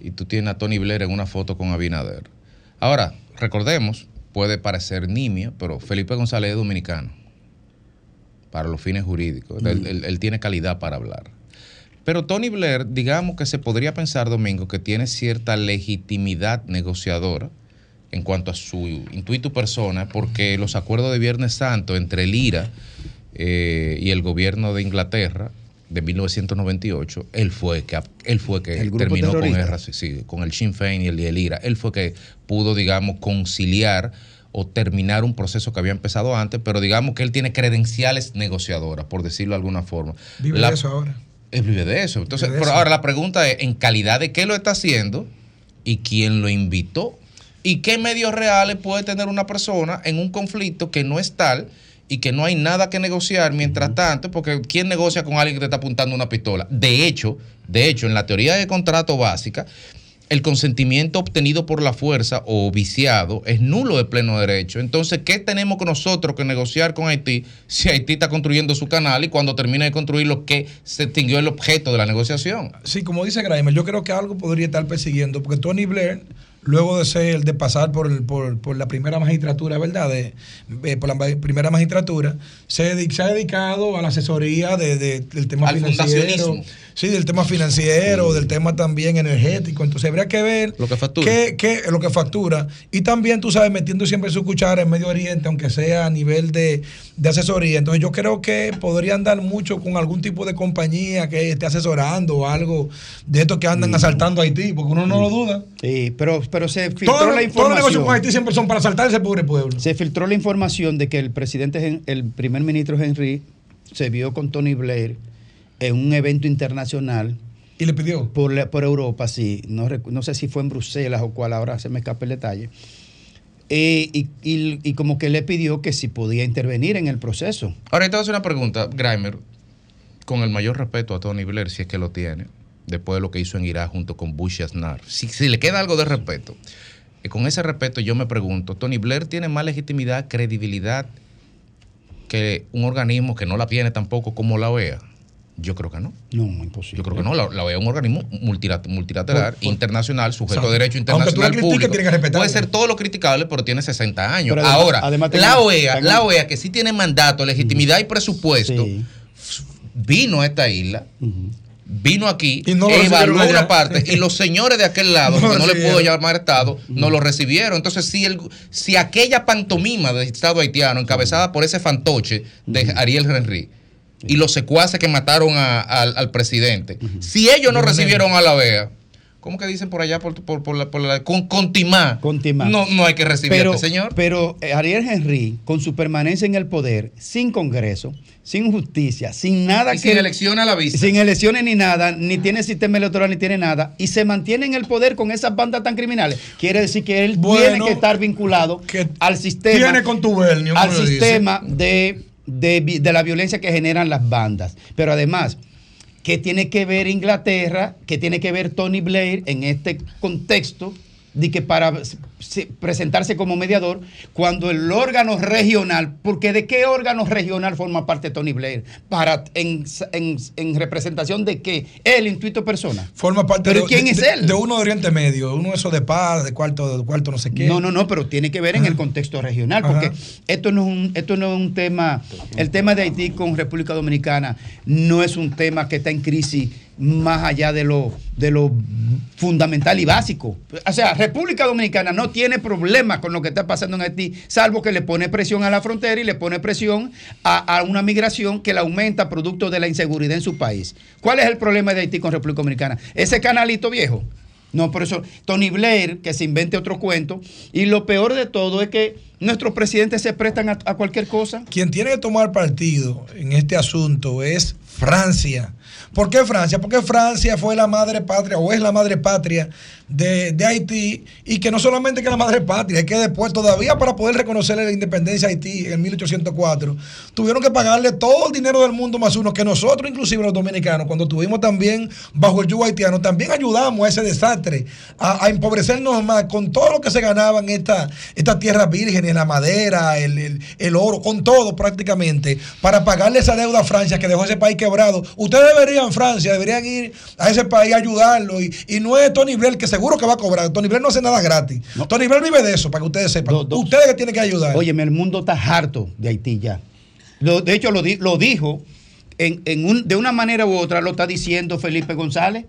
y tú tienes a Tony Blair en una foto con Abinader. Ahora, recordemos, puede parecer nimio, pero Felipe González es dominicano para los fines jurídicos. Él, él- él tiene calidad para hablar. Pero Tony Blair, digamos que se podría pensar, Domingo, que tiene cierta legitimidad negociadora en cuanto a su intuito persona, porque los acuerdos de Viernes Santo entre el IRA eh, y el gobierno de Inglaterra de 1998, él fue que él fue que El terminó con, el, sí, con el Sinn Féin y el, y el IRA. Él fue que pudo, digamos, conciliar o terminar un proceso que había empezado antes, pero digamos que él tiene credenciales negociadoras, por decirlo de alguna forma. Vive La- de eso ahora. él vive de eso. Entonces, pero ahora la pregunta es, ¿en calidad de qué lo está haciendo y quién lo invitó? ¿Y qué medios reales puede tener una persona en un conflicto que no es tal y que no hay nada que negociar mientras tanto? Porque ¿quién negocia con alguien que te está apuntando una pistola? De hecho, de hecho, en la teoría de contrato básica, el consentimiento obtenido por la fuerza o viciado es nulo de pleno derecho. Entonces, ¿qué tenemos que nosotros que negociar con Haití si Haití está construyendo su canal y cuando termine de construirlo, que se extinguió el objeto de la negociación? Sí, como dice Grimer, yo creo que algo podría estar persiguiendo, porque Tony Blair, luego de ser, de pasar por, el- por, por la primera magistratura, ¿verdad? De, eh, por la primera magistratura, se, ha dedicado a la asesoría de- de- del tema Al financiero. fundacionismo. Sí, del tema financiero, del tema también energético. Entonces habría que ver Lo que factura. qué, qué- lo que factura. Y también, tú sabes, metiendo siempre su cuchara en Medio Oriente, aunque sea a nivel de, de asesoría. Entonces yo creo que podría andar mucho con algún tipo de compañía que esté asesorando o algo de estos que andan asaltando a Haití, porque uno no lo duda. Sí, pero, pero se filtró Todo- la todos los información. negocios con Haití siempre son para asaltar ese pobre pueblo. Se filtró la información de que el presidente, el primer ministro Henry, se vio con Tony Blair en un evento internacional. ¿Y le pidió? Por, la- por Europa, sí. No, no sé si fue en Bruselas o cuál, ahora se me escapa el detalle. Eh, y, y- y como que le pidió que si podía intervenir en el proceso. Ahora, te voy a hacer una pregunta, Grimer, con el mayor respeto a Tony Blair, si es que lo tiene, después de lo que hizo en Irak junto con Bush y Aznar. Si, si le queda algo de respeto, eh, con ese respeto yo me pregunto, ¿Tony Blair tiene más legitimidad, credibilidad que un organismo que no la tiene tampoco como la OEA? Yo creo que no. No, imposible. Yo creo que no. La, la OEA es un organismo multila- multilateral, Por- por- internacional, sujeto a derecho Aunque tú la internacional critiques, tienes que respetarlo. Puede ser todo lo criticable, pero tiene 60 años. Además- Ahora, además la tengo- OEA, tengo- la OEA que sí tiene mandato, legitimidad y presupuesto, vino a esta isla. Vino aquí, no recibieron evaluó una parte y los señores de aquel lado, No que no le puedo recibieron. llamar Estado, no lo recibieron. Entonces, si, el, si aquella pantomima del Estado haitiano, encabezada por ese fantoche de Ariel Henry, y los secuaces que mataron a- al, al presidente, si ellos no recibieron a la OEA, ¿cómo que dicen por allá? Por, por, por la, por la- con, con timá. No, no hay que recibir pero, a este señor. Pero eh, Ariel Henry, con su permanencia en el poder, sin Congreso, sin justicia, sin nada Y que. sin elecciones a la vista. Sin elecciones ni nada, ni tiene sistema electoral ni tiene nada, y se mantiene en el poder con esas bandas tan criminales. Quiere decir que él Bueno, tiene que estar vinculado al sistema. tiene contubernio, Al sistema de, de la violencia que generan las bandas. Pero además. ¿Qué tiene que ver Inglaterra? ¿Qué tiene que ver Tony Blair en este contexto de que para se- presentarse como mediador cuando el órgano regional, porque ¿de qué órgano regional forma parte Tony Blair? Para en, en- en representación de qué? Él, intuito persona. Forma parte ¿Pero de, quién de- es él? De uno de Oriente Medio, uno de esos de paz, de cuarto, de cuarto no sé qué. No, no, no, pero tiene que ver en el contexto regional, Ajá. porque esto no es un, esto no es un tema, el tema de Haití con República Dominicana no es un tema que está en crisis más allá de lo, de lo fundamental y básico. O sea, República Dominicana no tiene problema con lo que está pasando en Haití, salvo que le pone presión a la frontera y le pone presión a, a una migración que la aumenta producto de la inseguridad en su país. ¿Cuál es el problema de Haití con República Dominicana? Ese canalito viejo No, por eso, Tony Blair, que se invente otro cuento. Y lo peor de todo es que nuestros presidentes se prestan a, a cualquier cosa. Quien tiene que tomar partido en este asunto es Francia. ¿Por qué Francia? Porque Francia fue la madre patria o es la madre patria de, de Haití y que no solamente que la madre patria, es que después todavía para poder reconocerle la independencia a Haití en 1804, tuvieron que pagarle todo el dinero del mundo más uno que nosotros, inclusive los dominicanos, cuando tuvimos también bajo el yugo haitiano, también ayudamos a ese desastre, a, empobrecernos más con todo lo que se ganaba en esta, esta tierra virgen, en la madera, el, el- el oro, con todo prácticamente, para pagarle esa deuda a Francia que dejó ese país quebrado. Ustedes deberían, Francia, deberían ir a ese país a ayudarlo y, y no es Tony Blair que seguro que va a cobrar. Tony Blair no hace nada gratis. Tony Blair vive de eso, para que ustedes sepan. ustedes que tienen que ayudar. Óyeme, el mundo está harto de Haití ya. Lo- de hecho, lo, di- lo dijo en, en un- de una manera u otra, lo está diciendo Felipe González.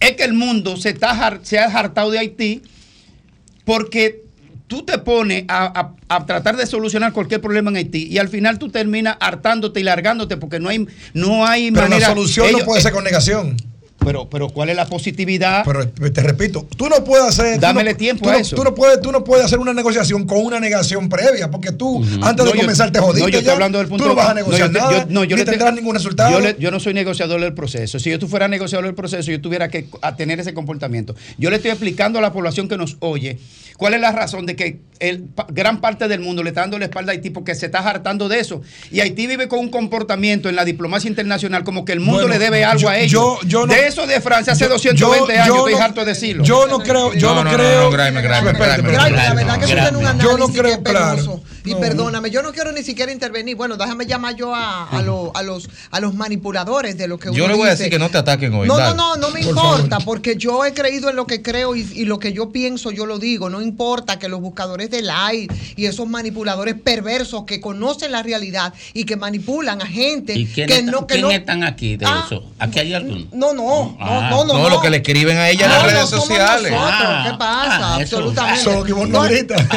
Es que el mundo se, está, se ha hartado de Haití porque tú te pones a, a- a tratar de solucionar cualquier problema en Haití y al final tú terminas hartándote y largándote porque no hay, no hay Pero manera. la solución ellos- no puede ser con negación. Pero, pero ¿cuál es la positividad? Pero te repito, tú no puedes hacer. Dámele no- tiempo tú a no- eso. Tú no, puedes, tú no puedes hacer una negociación con una negación previa, porque tú, antes de yo- comenzar, te jodiste. No, yo estoy ya. hablando del punto Tú no de- vas a negociar no, yo nada, yo- no, yo ni tendrás ningún resultado. Yo, le- yo no soy negociador del proceso. Si yo tú fuera negociador del proceso, yo tuviera que a tener ese comportamiento. Yo le estoy explicando a la población que nos oye cuál es la razón de que el, gran parte del mundo le está dando la espalda a Haití porque se está hartando de eso. Y Haití vive con un comportamiento en la diplomacia internacional como que el mundo Bueno, le debe algo a ellos. yo- yo no- de eso de Francia hace yo- 220 yo- años, yo estoy no- harto de decirlo. Yo no creo, yo no, No, no, no, creo. no, Graeme, Graeme, Espérate, Graeme, espérate. La verdad que eso tiene un Yo no creo, claro. Y No. perdóname, yo no quiero ni siquiera intervenir. Bueno, déjame llamar yo a, a, lo- a los, a los manipuladores de lo que Yo le voy a decir que no te ataquen hoy. No, no, dale. no, no me Por importa, favor. porque yo he creído en lo que creo y, y lo que yo pienso, yo lo digo. No importa que los buscadores de like y esos manipuladores perversos que conocen la realidad y que manipulan a gente ¿Y quién, que está- no, que quién no. están aquí de Ah, eso? ¿Aquí hay alguno? No, no, Ah. no, no, no. No, lo que le escriben a ella en las no redes sociales. nosotros, Ah, ¿Qué pasa? ah, eso. Absolutamente. Solo que vos no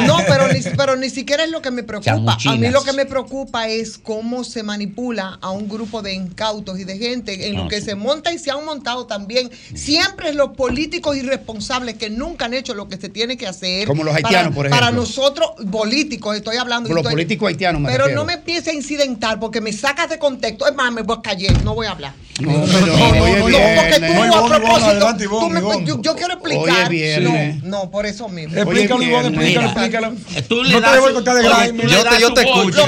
no, pero ni, pero ni siquiera es lo que me preocupa. A mí lo que me preocupa es cómo se manipula a un grupo de incautos y de gente en lo No, que sí. se monta y se han montado también. Siempre es los políticos irresponsables que nunca han hecho lo que se tiene que hacer. Como los para- haitianos, por Para ejemplo. nosotros, políticos, estoy hablando. Por los estoy- políticos haitianos me Pero refiero. no me empiece a incidentar porque me sacas de contexto. Es más, me voy a callar, no voy a hablar. No, No, pero no, no, no, viernes. porque tú No, a propósito, tú me- yo, yo quiero explicar. No, no, por eso mismo. Explícalo, Ivonne, viernes. explícalo, explícalo. Tú le No te das debo su- contar de Grime. Tú Yo te- yo te escucho.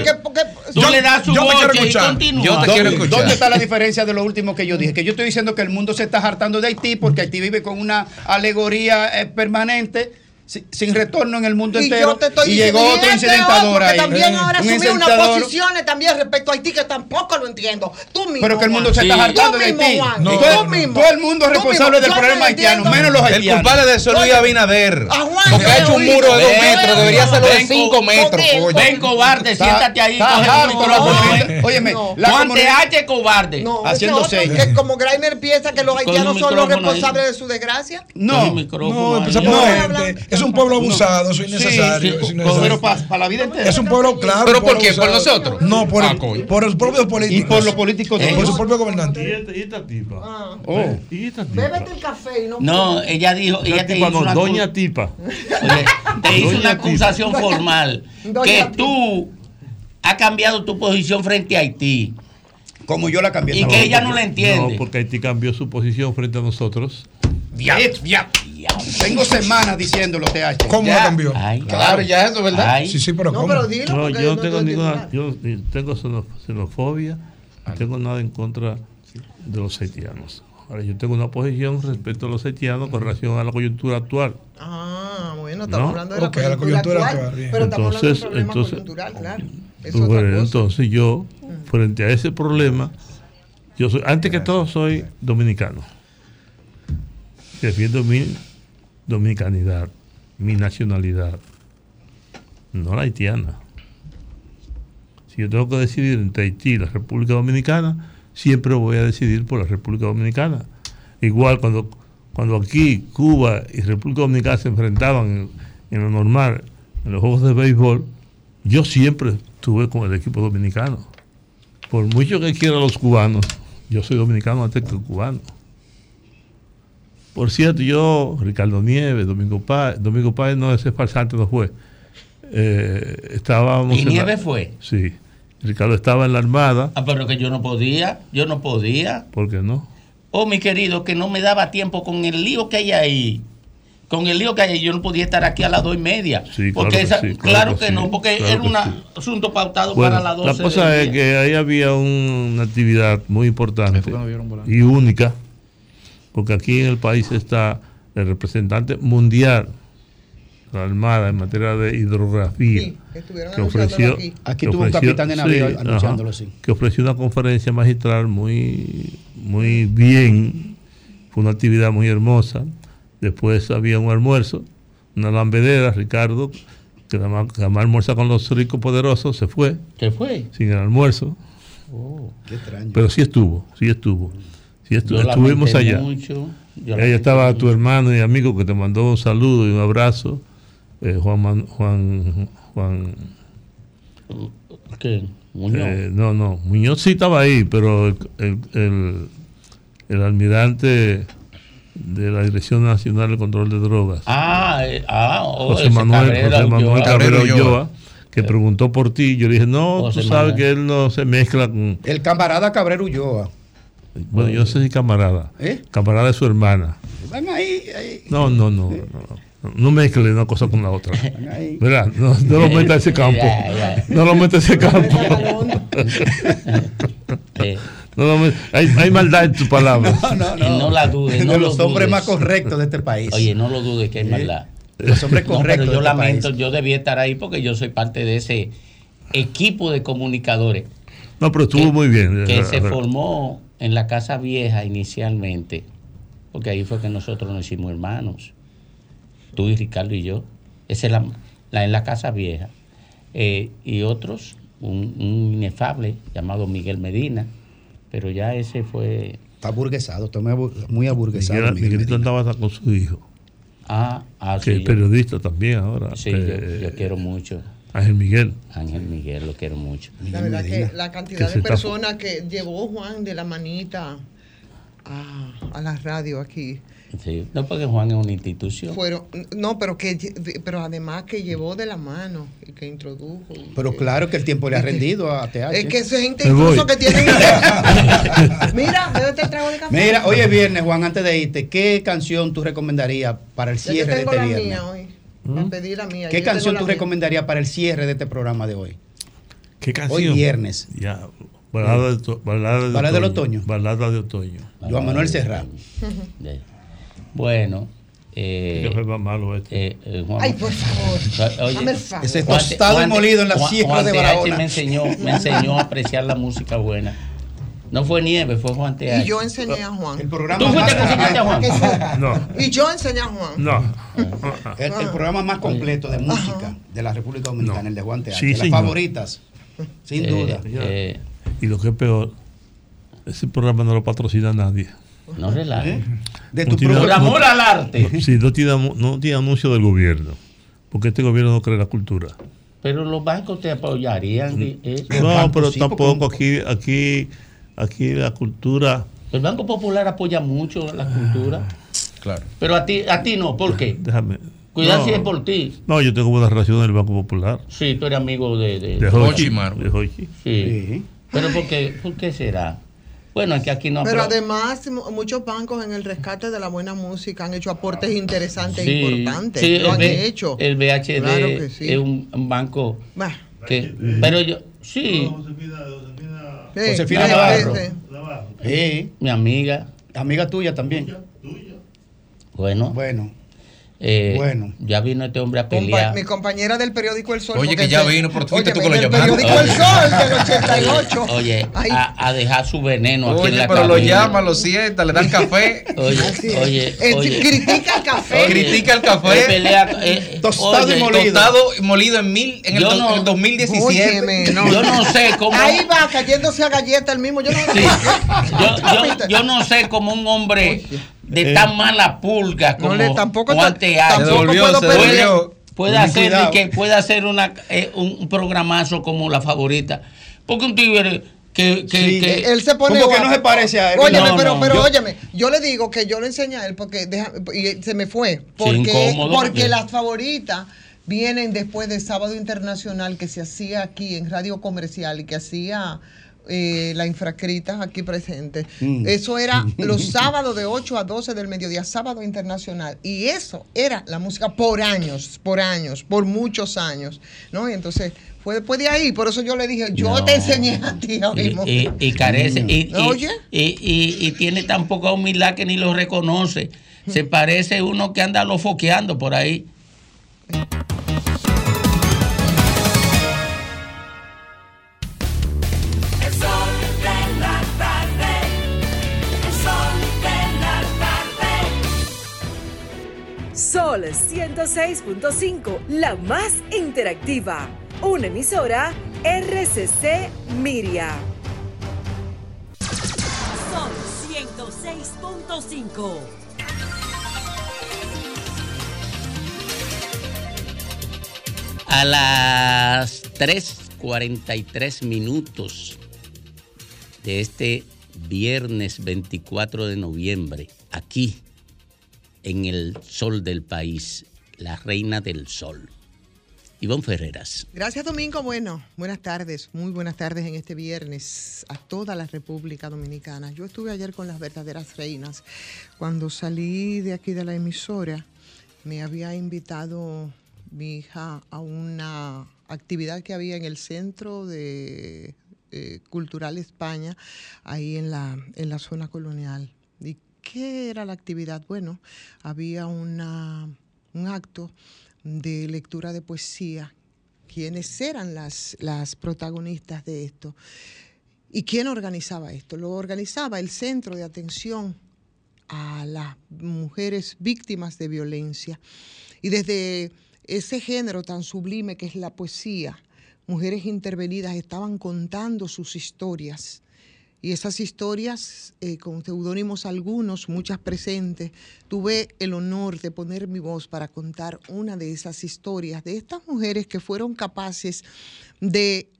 Yo- le das su yo te quiero escuchar. continúa. Yo te ¿Dónde- quiero escuchar. ¿Dónde está la diferencia de lo último que yo dije? Que yo estoy diciendo que el mundo se está hartando de Haití porque Haití vive con una alegoría eh, permanente. Si- Sin retorno en el mundo Y entero. yo te estoy y llegó otro y es incidentador ahí. también ahora Un asumí unas posiciones también respecto a Haití que tampoco lo entiendo. Tú mismo. Pero que el mundo Juan. se está Sí. hartando Tú de mismo, Haití. Tú todo, mismo. todo el mundo es responsable del problema haitiano, menos los El haitianos. culpable de eso es Luis Abinader. a Juan Porque ha he hecho un muro de dos metros, debería hacerlo de cinco metros, ven, cobarde, siéntate ahí. el. Óyeme, Juan TH, cobarde. No, Haciendo que como Grimer piensa que los haitianos son los responsables de su desgracia. No, el No, es un pueblo abusado, eso es innecesario. sí, eso es pero innecesario. pero para la vida entera. Es un pueblo, claro. ¿Pero por qué? ¿Por nosotros? No, por, Ah, el- por los propios y políticos. por los políticos de ¿Eh? por su propio gobernante. ¿Y esta, y esta tipa? Ah. Oh. ¿Y esta tipa? Bébete el café y no. No, ella dijo, Esta ella te tipa hizo no, una, doña tipa. Te hizo Doña una Tipa. acusación formal Doña que Tipa. tú has cambiado tu posición frente a Haití Como yo la cambié. y que ella no la entiende. No, porque Haití cambió su posición frente a nosotros. Ya, ya. Tengo semanas diciéndolo, TH. ¿Cómo Ya. la cambió? Ay, Claro, ya eso, ¿verdad? Ay. Sí, sí, pero No, ¿cómo? pero dilo. No, yo no tengo ninguna. Yo tengo xeno- xenofobia, ni tengo nada en contra de los haitianos. Ahora, yo tengo una posición respecto a los haitianos con relación a la coyuntura actual. Ah, bueno, estamos No. hablando de la Ok, la coyuntura actual. Pero estamos hablando Entonces- problema entonces- coyuntural, claro. Es Bueno, otra cosa. entonces yo, frente a ese problema, yo soy, antes que todo soy dominicano. Defiendo mi dominicanidad, mi nacionalidad, no la haitiana. Si yo tengo que decidir entre Haití y la República Dominicana, siempre voy a decidir por la República Dominicana. Igual cuando, cuando aquí Cuba y República Dominicana se enfrentaban en, en lo normal, en los juegos de béisbol, yo siempre estuve con el equipo dominicano. Por mucho que quieran los cubanos, yo soy dominicano antes que cubano. Por cierto, yo, Ricardo Nieves, Domingo Páez, Domingo Páez no, ese farsante no fue. Eh, estábamos ¿Y la- Nieves fue? Sí. Ricardo estaba en la Armada, Ah, pero que yo no podía, yo no podía. ¿por qué no? Oh, mi querido, que no me daba tiempo con el lío que hay ahí. Con el lío que hay ahí, yo no podía estar aquí a las dos y media. Sí, porque claro que esa- sí, claro, claro que, que no, porque claro era un sí. asunto pautado Bueno, para las 12. la cosa es día. que ahí había un- una actividad muy importante y única, porque aquí en el país está el representante mundial de la Armada en materia de hidrografía. Sí, estuvieron que ofreció, aquí. que Aquí tuvo un capitán de navío anunciándolo, sí. Que ofreció una conferencia magistral muy, muy bien. Fue una actividad muy hermosa. Después había un almuerzo, una lambedera, Ricardo, que nada más, que nada más almuerza con los ricos poderosos, se fue. ¿Qué fue? Sin el almuerzo. Qué extraño. Pero sí estuvo, sí estuvo. Estu- estuvimos allá. mucho, estaba tu hermano y amigo que te mandó un saludo y un abrazo. eh, Juan, Man- Juan, Juan ¿Qué? Muñoz. eh, no, no, Muñoz sí estaba ahí, pero el, el, el- el almirante de la Dirección Nacional de Control de Drogas, Ah, eh, ah, oh, José Manuel, Cabrera José Manuel Ulloa. Cabrera Cabrera Ulloa, Ulloa. que preguntó por ti. Yo le dije, no, José tú sabes Manuel. que él no se mezcla con... El camarada Cabrero Ulloa. Bueno, yo no sé si camarada. ¿Eh? Camarada de su hermana. Van ahí, ahí. No, no, no. No, no mezcle una cosa con la otra. ahí. ¿Verdad? No, no lo meta a ese campo. No lo meta a ese campo. Eh, No lo met- hay, hay maldad en tus palabras. No, no, y no la dudes. de no los lo hombres dudes. más correctos de este país. Oye, no lo dudes que hay Sí. maldad. Los hombres No, correctos pero de yo este lamento, país. yo debía estar ahí porque yo soy parte de ese equipo de comunicadores No, pero estuvo muy bien. que Eh, se eh, formó en la Casa Vieja inicialmente, porque ahí fue que nosotros nos hicimos hermanos, tú y Ricardo y yo. Esa es la, la- en la Casa Vieja. Eh, y otros, un, un inefable llamado Miguel Medina, pero ya ese fue... Está aburguesado, está muy abu- muy aburguesado. Miguel- Miguel Miguelito Medina. andaba hasta con su hijo. Ah, ah, que sí, es yo- periodista también ahora. Sí, eh, yo, yo quiero mucho. Ángel Miguel. Ángel Miguel, lo quiero mucho. La verdad que la Que cantidad se de está- personas que llevó Juan de la manita a, a la radio aquí Sí, No, porque Juan es una institución. fueron no pero que pero además que llevó de la mano y que introdujo y Pero que- claro que el tiempo le ha rendido a TH. es que esa gente incluso que tienen mira el trago de café Mira, hoy es viernes, Juan, antes de irte, ¿qué canción tú recomendarías para el Ya yo cierre de tengo este la viernes? mía hoy para pedir la mía ¿Qué Yo canción tú mía. recomendarías para el cierre de este programa de hoy? ¿Qué canción? Hoy viernes. Ya. Balada, de, to- balada, de Balada del otoño. Balada de otoño. Joan Manuel Serrano. Bueno. Eh, Qué fue malo este. eh, eh, Juan- Ay, por favor. Oye, Dame el favor. Ese Juan- tostado y Juan- molido en la Juan- sierra Juan de Barahona. Me enseñó, me enseñó a apreciar la música buena. No fue Nieve, fue Juan TH. y yo enseñé a Juan El ¿Tú programa fuiste más que enseñaste a Juan? No. y yo enseñé a Juan No. El, el programa más completo de música de la República Dominicana, el de Juan TH. Sí, Las señor. favoritas, sin Eh, duda. eh, Y lo que es peor, ese programa no lo patrocina nadie. no relajes. ¿Eh? De No tu Por programa. amor al arte. no- sí, no tiene, no tiene anuncio del gobierno. Porque este gobierno no cree la cultura. Pero los bancos te apoyarían. eso. No, pero tampoco aquí, aquí, aquí la cultura. El Banco Popular apoya mucho la cultura. Claro. Pero a ti, a ti no, ¿por qué? Déjame. Cuidado no, si es por ti. No, yo tengo buena relación en el Banco Popular. Sí, tú eres amigo de... de, De Hochi. De Hochi. sí. Sí. Pero ¿por qué, ¿por qué será? Bueno, es que aquí no... Pero apro- además, mu- muchos bancos en el rescate de la buena música han hecho aportes interesantes e importantes. sí, Lo el han B- hecho. El BHD Claro que sí. es un, banco Bah, que... Pero yo... Sí, sí, Josefina Navarro. sí, mi amiga. Amiga tuya también. Bueno, Bueno. Eh, bueno. ya vino este hombre a Compa- pelear. mi compañera del periódico El Sol. Oye, que ya vino, pero fuiste Óyeme, tú que lo llamaste. periódico El Sol del 88. Oye, a, a dejar su veneno aquí en Oye, la pero lo llama, lo sienta, le dan café. Oye, oye, Eh, oye. Critica el café. Oye, Critica el café. él pelea, eh, Tostado y molido. Tostado y molido en, mil, en, el, do- no- en el 2017. Óyeme, no. Yo no sé cómo. Ahí va cayéndose a galleta el mismo. Yo no Sí. Yo, yo, yo no sé cómo un hombre de tan mala pulga como No le- tampoco devolvió, puede hacer de que puede hacer una, eh, un, programazo como la favorita. Porque un tigre que, que, Sí, que- Él se pone Como que no se parece a él. Óyeme, No, pero, no, pero yo- óyeme, yo le digo que yo le enseñé a él porque deja- y se me fue. Porque, incómodo, porque porque- las favoritas vienen después del sábado internacional que se hacía aquí en Radio Comercial y que hacía eh, la infracrita aquí presente. Mm. Eso era los sábados de 8 a 12 del mediodía, sábado internacional. Y eso era la música por años, por años, por muchos años. ¿no? Y entonces fue después de ahí, por eso yo le dije, yo No. te enseñé a ti oír y, y- y carece y, y- Oye. y, y- y tiene tan poca humildad que ni lo reconoce. Se parece uno que anda lo foqueando por ahí. 106.5, la más interactiva. Una emisora RCC Miria. Sol 106.5. A las 3.43 minutos de este viernes 24 de noviembre, aquí en el sol del país, la reina del sol. Ivonne Ferreras. Gracias Domingo. Bueno, buenas tardes, muy buenas tardes en este viernes a toda la República Dominicana. Yo estuve ayer con las verdaderas reinas. Cuando salí de aquí de la emisora, me había invitado mi hija a una actividad que había en el Centro de eh, Cultural España, ahí en la, en la zona colonial. ¿Y qué era la actividad? Bueno, había un acto de lectura de poesía. ¿Quiénes eran las, las protagonistas de esto? ¿Y quién organizaba esto? Lo organizaba el Centro de Atención a las Mujeres Víctimas de Violencia. Y desde ese género tan sublime que es la poesía, mujeres intervenidas estaban contando sus historias. Y esas historias, eh, con seudónimos algunos, muchas presentes, tuve el honor de poner mi voz para contar una de esas historias de estas mujeres que fueron capaces de,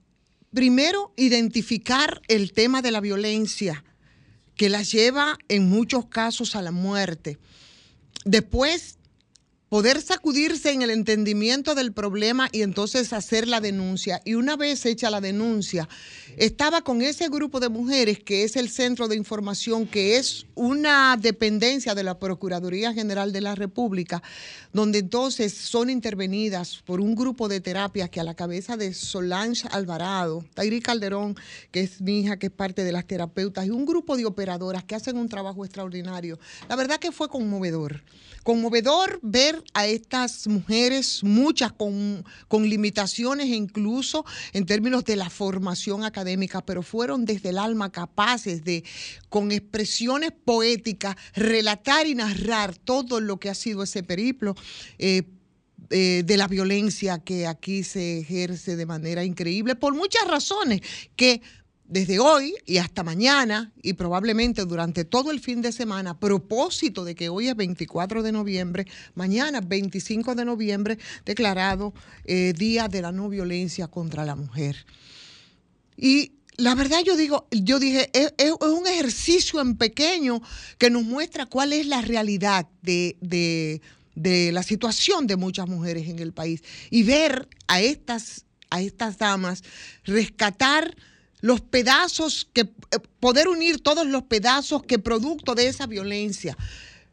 primero, identificar el tema de la violencia, que las lleva en muchos casos a la muerte. Después, poder sacudirse en el entendimiento del problema y entonces hacer la denuncia. Y una vez hecha la denuncia, estaba con ese grupo de mujeres que es el Centro de Información, que es una dependencia de la Procuraduría General de la República, donde entonces son intervenidas por un grupo de terapias que a la cabeza de Solange Alvarado, Tairi Calderón, que es mi hija, que es parte de las terapeutas, y un grupo de operadoras que hacen un trabajo extraordinario. La verdad que fue conmovedor. Conmovedor ver a estas mujeres, muchas con, con limitaciones incluso en términos de la formación académica, pero fueron desde el alma capaces de, con expresiones poéticas, relatar y narrar todo lo que ha sido ese periplo. eh, eh, de la violencia que aquí se ejerce de manera increíble por muchas razones que desde hoy y hasta mañana y probablemente durante todo el fin de semana, a propósito de que hoy es 24 de noviembre, mañana 25 de noviembre, declarado eh, Día de la No Violencia contra la Mujer. Y la verdad yo digo, yo dije, es, un ejercicio en pequeño que nos muestra cuál es la realidad de, de- de la situación de muchas mujeres en el país. Y ver a estas, a estas damas rescatar los pedazos que, eh, poder unir todos los pedazos que producto de esa violencia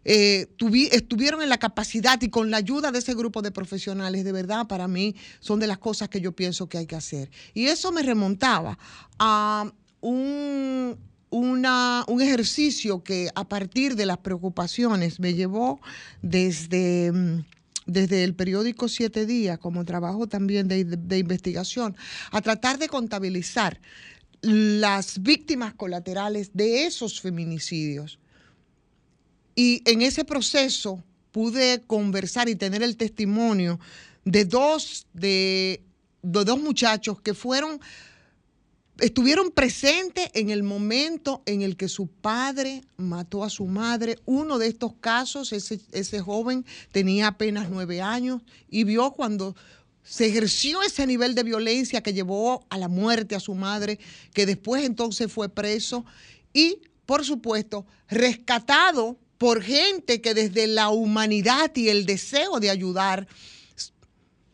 eh, tuvi- estuvieron en la capacidad y con la ayuda de ese grupo de profesionales, de verdad, para mí son de las cosas que yo pienso que hay que hacer. Y eso me remontaba a un, un ejercicio que a partir de las preocupaciones me llevó desde... mm, desde el periódico Siete Días, como trabajo también de investigación, a tratar de contabilizar las víctimas colaterales de esos feminicidios. Y en ese proceso pude conversar y tener el testimonio de dos, de, dos muchachos que fueron, estuvieron presentes en el momento en el que su padre mató a su madre. Uno de estos casos, ese, ese joven tenía apenas nueve años y vio cuando se ejerció ese nivel de violencia que llevó a la muerte a su madre, que después entonces fue preso y, por supuesto, rescatado por gente que desde la humanidad y el deseo de ayudar,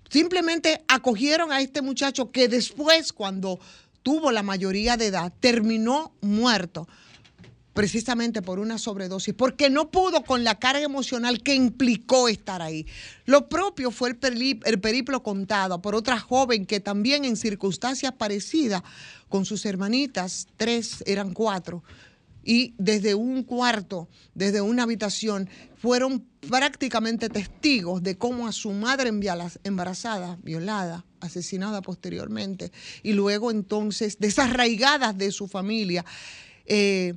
simplemente acogieron a este muchacho que después, cuando tuvo la mayoría de edad, terminó muerto precisamente por una sobredosis, porque no pudo con la carga emocional que implicó estar ahí. Lo propio fue el, periplo contado por otra joven que también en circunstancias parecidas, con sus hermanitas, tres, eran cuatro, y desde un cuarto, desde una habitación, fueron prácticamente testigos de cómo a su madre embarazada, violada, asesinada posteriormente, y luego entonces desarraigadas de su familia, eh,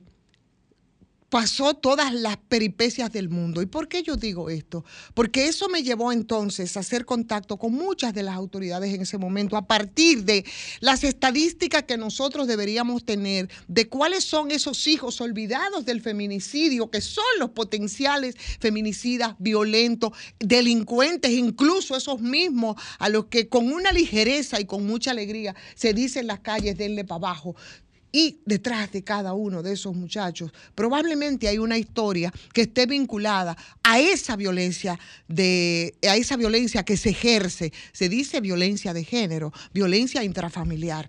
pasó todas las peripecias del mundo. ¿Y por qué yo digo esto? Porque eso me llevó entonces a hacer contacto con muchas de las autoridades en ese momento, a partir de las estadísticas que nosotros deberíamos tener, de cuáles son esos hijos olvidados del feminicidio, que son los potenciales feminicidas violentos, delincuentes, incluso esos mismos a los que con una ligereza y con mucha alegría se dice en las calles, denle para abajo. Y detrás de cada uno de esos muchachos probablemente hay una historia que esté vinculada a esa violencia de a esa violencia que se ejerce, se dice violencia de género, violencia intrafamiliar.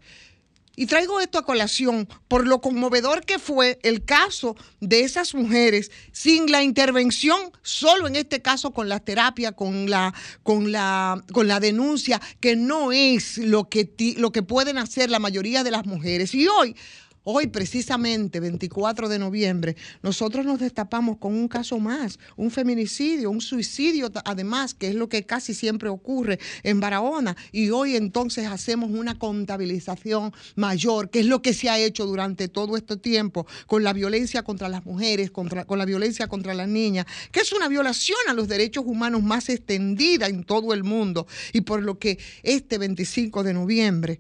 Y traigo esto a colación por lo conmovedor que fue el caso de esas mujeres sin la intervención, solo en este caso con la terapia, con la, con la, con la denuncia, que no es lo que, ti- lo que pueden hacer la mayoría de las mujeres. Y hoy, Hoy, precisamente, 24 de noviembre, nosotros nos destapamos con un caso más, un feminicidio, un suicidio, además, que es lo que casi siempre ocurre en Barahona. Y hoy entonces hacemos una contabilización mayor, que es lo que se ha hecho durante todo este tiempo con la violencia contra las mujeres, contra, con la violencia contra las niñas, que es una violación a los derechos humanos más extendida en todo el mundo. Y por lo que este 25 de noviembre,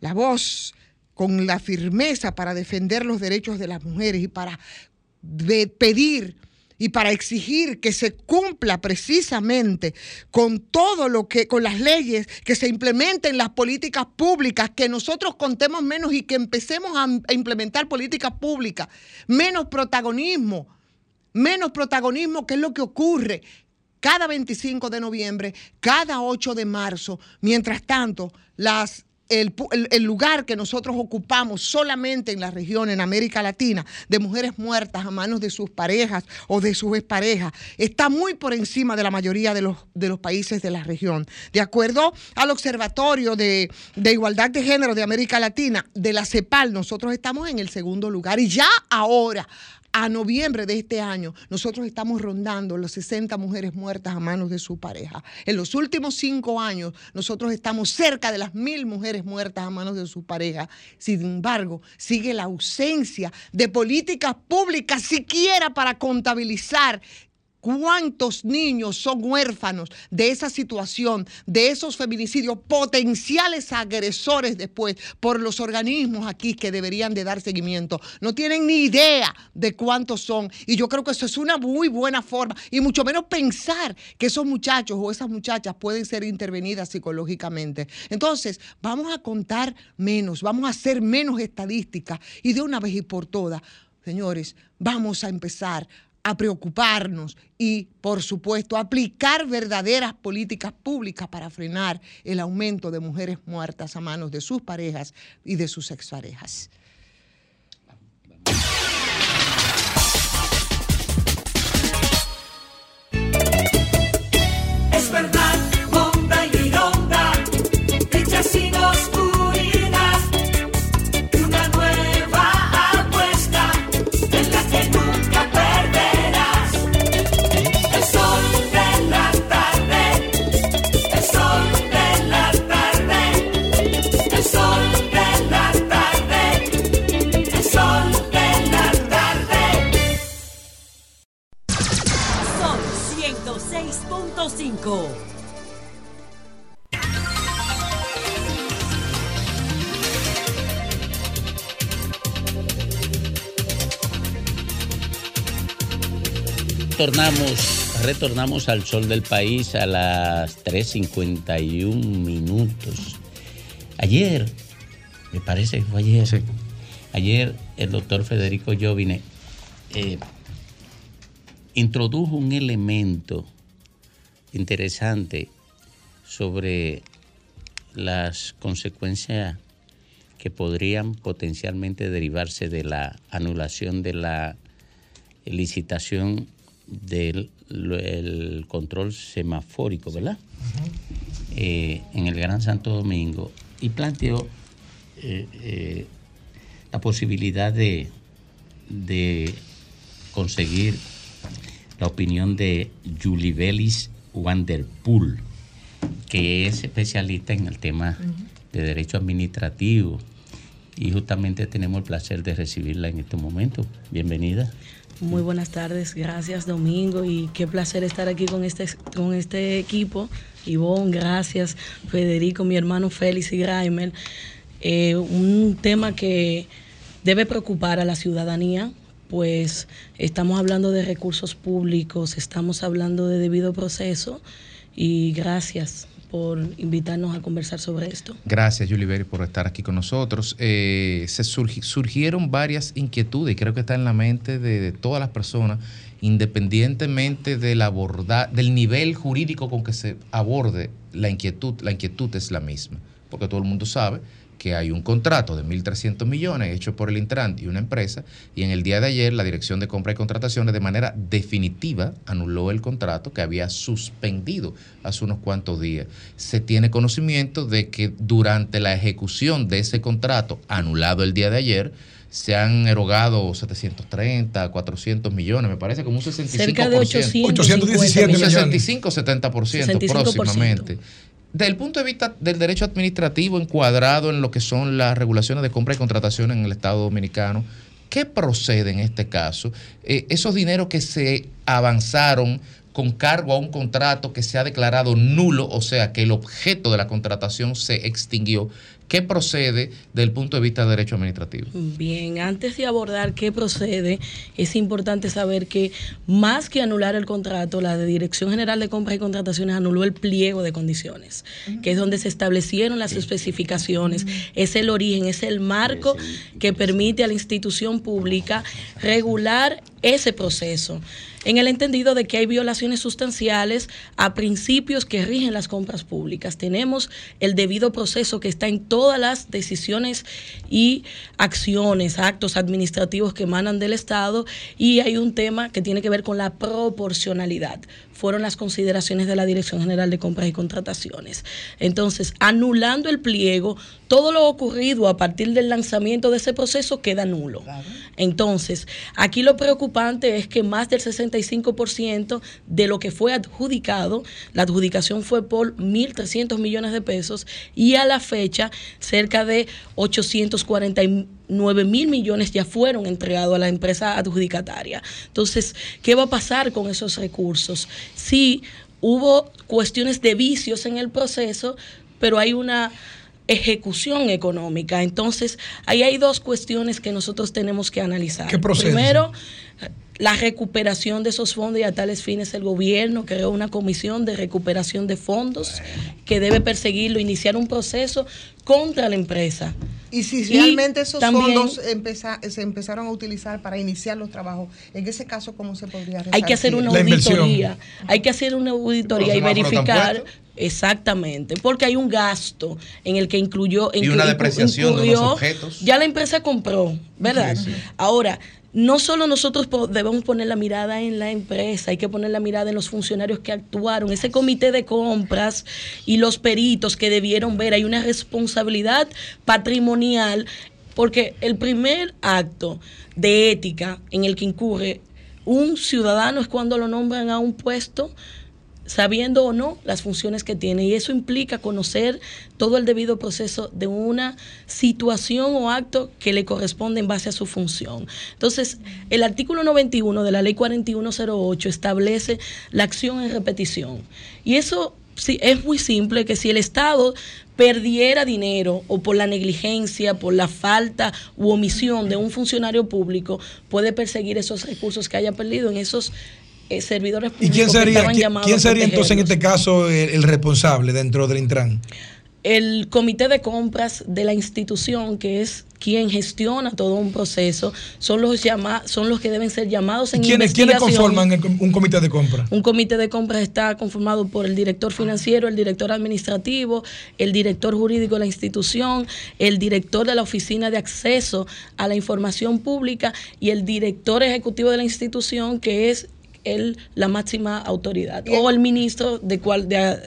la voz con la firmeza para defender los derechos de las mujeres y para pedir y para exigir que se cumpla precisamente con todo lo que, con las leyes, que se implementen las políticas públicas, que nosotros contemos menos y que empecemos a, a implementar políticas públicas, menos protagonismo, menos protagonismo, que es lo que ocurre cada 25 de noviembre, cada 8 de marzo. Mientras tanto, las el, el lugar que nosotros ocupamos solamente en la región, en América Latina, de mujeres muertas a manos de sus parejas o de sus exparejas, está muy por encima de la mayoría de los, de los países de la región. De acuerdo al Observatorio de, de Igualdad de Género de América Latina, de la CEPAL, nosotros estamos en el segundo lugar y ya ahora a noviembre de este año, nosotros estamos rondando las 60 mujeres muertas a manos de su pareja. En los últimos cinco años, nosotros estamos cerca de las mil mujeres muertas a manos de su pareja. Sin embargo, sigue la ausencia de políticas públicas siquiera para contabilizar ¿Cuántos niños son huérfanos de esa situación, de esos feminicidios, potenciales agresores después por los organismos aquí que deberían de dar seguimiento? No tienen ni idea de cuántos son. Y yo creo que eso es una muy buena forma, y mucho menos pensar que esos muchachos o esas muchachas pueden ser intervenidas psicológicamente. Entonces, vamos a contar menos, vamos a hacer menos estadísticas y de una vez y por todas, señores, vamos a empezar a preocuparnos y, por supuesto, aplicar verdaderas políticas públicas para frenar el aumento de mujeres muertas a manos de sus parejas y de sus exparejas. 106.5. Tornamos retornamos al sol del país a las 3.51 minutos. Ayer, me parece que fue ayer, ayer el doctor Federico Jovine eh, introdujo un elemento interesante sobre las consecuencias que podrían potencialmente derivarse de la anulación de la licitación del el control semafórico, ¿verdad? Eh, en el Gran Santo Domingo y planteó eh, eh, la posibilidad de, de conseguir la opinión de Julibelis Wanderpool, que es especialista en el tema de derecho administrativo. Y justamente tenemos el placer de recibirla en este momento. Bienvenida. Muy buenas tardes, gracias Domingo y qué placer estar aquí con este, con este equipo. Ivonne, gracias, Federico, mi hermano Félix y Graimer. Eh, un tema que debe preocupar a la ciudadanía, pues estamos hablando de recursos públicos, estamos hablando de debido proceso y gracias por invitarnos a conversar sobre esto. Gracias, Julie Berry, por estar aquí con nosotros. Eh, se surgi- surgieron varias inquietudes y creo que está en la mente de, de todas las personas, independientemente del, aborda- del nivel jurídico con que se aborde la inquietud. La inquietud es la misma, porque todo el mundo sabe que hay un contrato de 1.300 millones hecho por el Intran y una empresa, y en el día de ayer la Dirección de Compra y Contrataciones de manera definitiva anuló el contrato que había suspendido hace unos cuantos días. Se tiene conocimiento de que durante la ejecución de ese contrato anulado el día de ayer, se han erogado 730, 400 millones, me parece como un 65%. Cerca de 817 un millones. 65, 70% 65%. próximamente. Desde el punto de vista del derecho administrativo encuadrado en lo que son las regulaciones de compra y contratación en el Estado Dominicano, ¿qué procede en este caso? Eh, esos dineros que se avanzaron con cargo a un contrato que se ha declarado nulo, o sea, que el objeto de la contratación se extinguió, ¿qué procede desde el punto de vista de derecho administrativo? Bien, antes de abordar qué procede, es importante saber que más que anular el contrato, la de Dirección General de Compras y Contrataciones anuló el pliego de condiciones, que es donde se establecieron las especificaciones, es el origen, es el marco que permite a la institución pública regular ese proceso en el entendido de que hay violaciones sustanciales a principios que rigen las compras públicas. Tenemos el debido proceso que está en todas las decisiones y acciones, actos administrativos que emanan del Estado y hay un tema que tiene que ver con la proporcionalidad. Fueron las consideraciones de la Dirección General de Compras y Contrataciones. Entonces, anulando el pliego, todo lo ocurrido a partir del lanzamiento de ese proceso queda nulo. Entonces, aquí lo preocupante es que más del 65% de lo que fue adjudicado, la adjudicación fue por 1.300 millones de pesos y a la fecha cerca de 849 mil millones ya fueron entregados a la empresa adjudicataria. Entonces, ¿qué va a pasar con esos recursos? Si hubo cuestiones de vicios en el proceso, pero hay una ejecución económica. Entonces, ahí hay dos cuestiones que nosotros tenemos que analizar. ¿Qué? Primero, la recuperación de esos fondos y a tales fines el gobierno creó una comisión de recuperación de fondos que debe perseguirlo, iniciar un proceso contra la empresa. Y si Y realmente esos también- fondos empeza- se empezaron a utilizar para iniciar los trabajos, en ese caso, ¿cómo se podría Hay que hacer una auditoría, hay que hacer una auditoría y los verificar exactamente, porque hay un gasto en el que incluyó Y inclu- una depreciación de unos incurrió- objetos. Ya la empresa compró, ¿verdad? Sí, sí. Ahora, no solo nosotros debemos poner la mirada en la empresa, hay que poner la mirada en los funcionarios que actuaron, ese comité de compras y los peritos que debieron ver, hay una responsabilidad patrimonial, porque el primer acto de ética en el que incurre un ciudadano es cuando lo nombran a un puesto sabiendo o no las funciones que tiene. Y eso implica conocer todo el debido proceso de una situación o acto que le corresponde en base a su función. Entonces, el artículo 91 de la ley 4108 establece la acción en repetición. Y eso sí, es muy simple, que si el Estado perdiera dinero o por la negligencia, por la falta u omisión de un funcionario público, puede perseguir esos recursos que haya perdido en esos eh, servidores ¿Y públicos quién que sería, estaban quién, llamados quién sería entonces en este caso el, el responsable dentro del Intran? el comité de compras de la institución, que es quien gestiona todo un proceso, son los llama son los que deben ser llamados en ¿Quiénes, ¿quiénes investigación. conforman el com- un comité de compra? Un comité de compras está conformado por el director financiero, el director administrativo, el director jurídico de la institución, el director de la oficina de acceso a la información pública y el director ejecutivo de la institución, que es el, la máxima autoridad, o el ministro de cual de,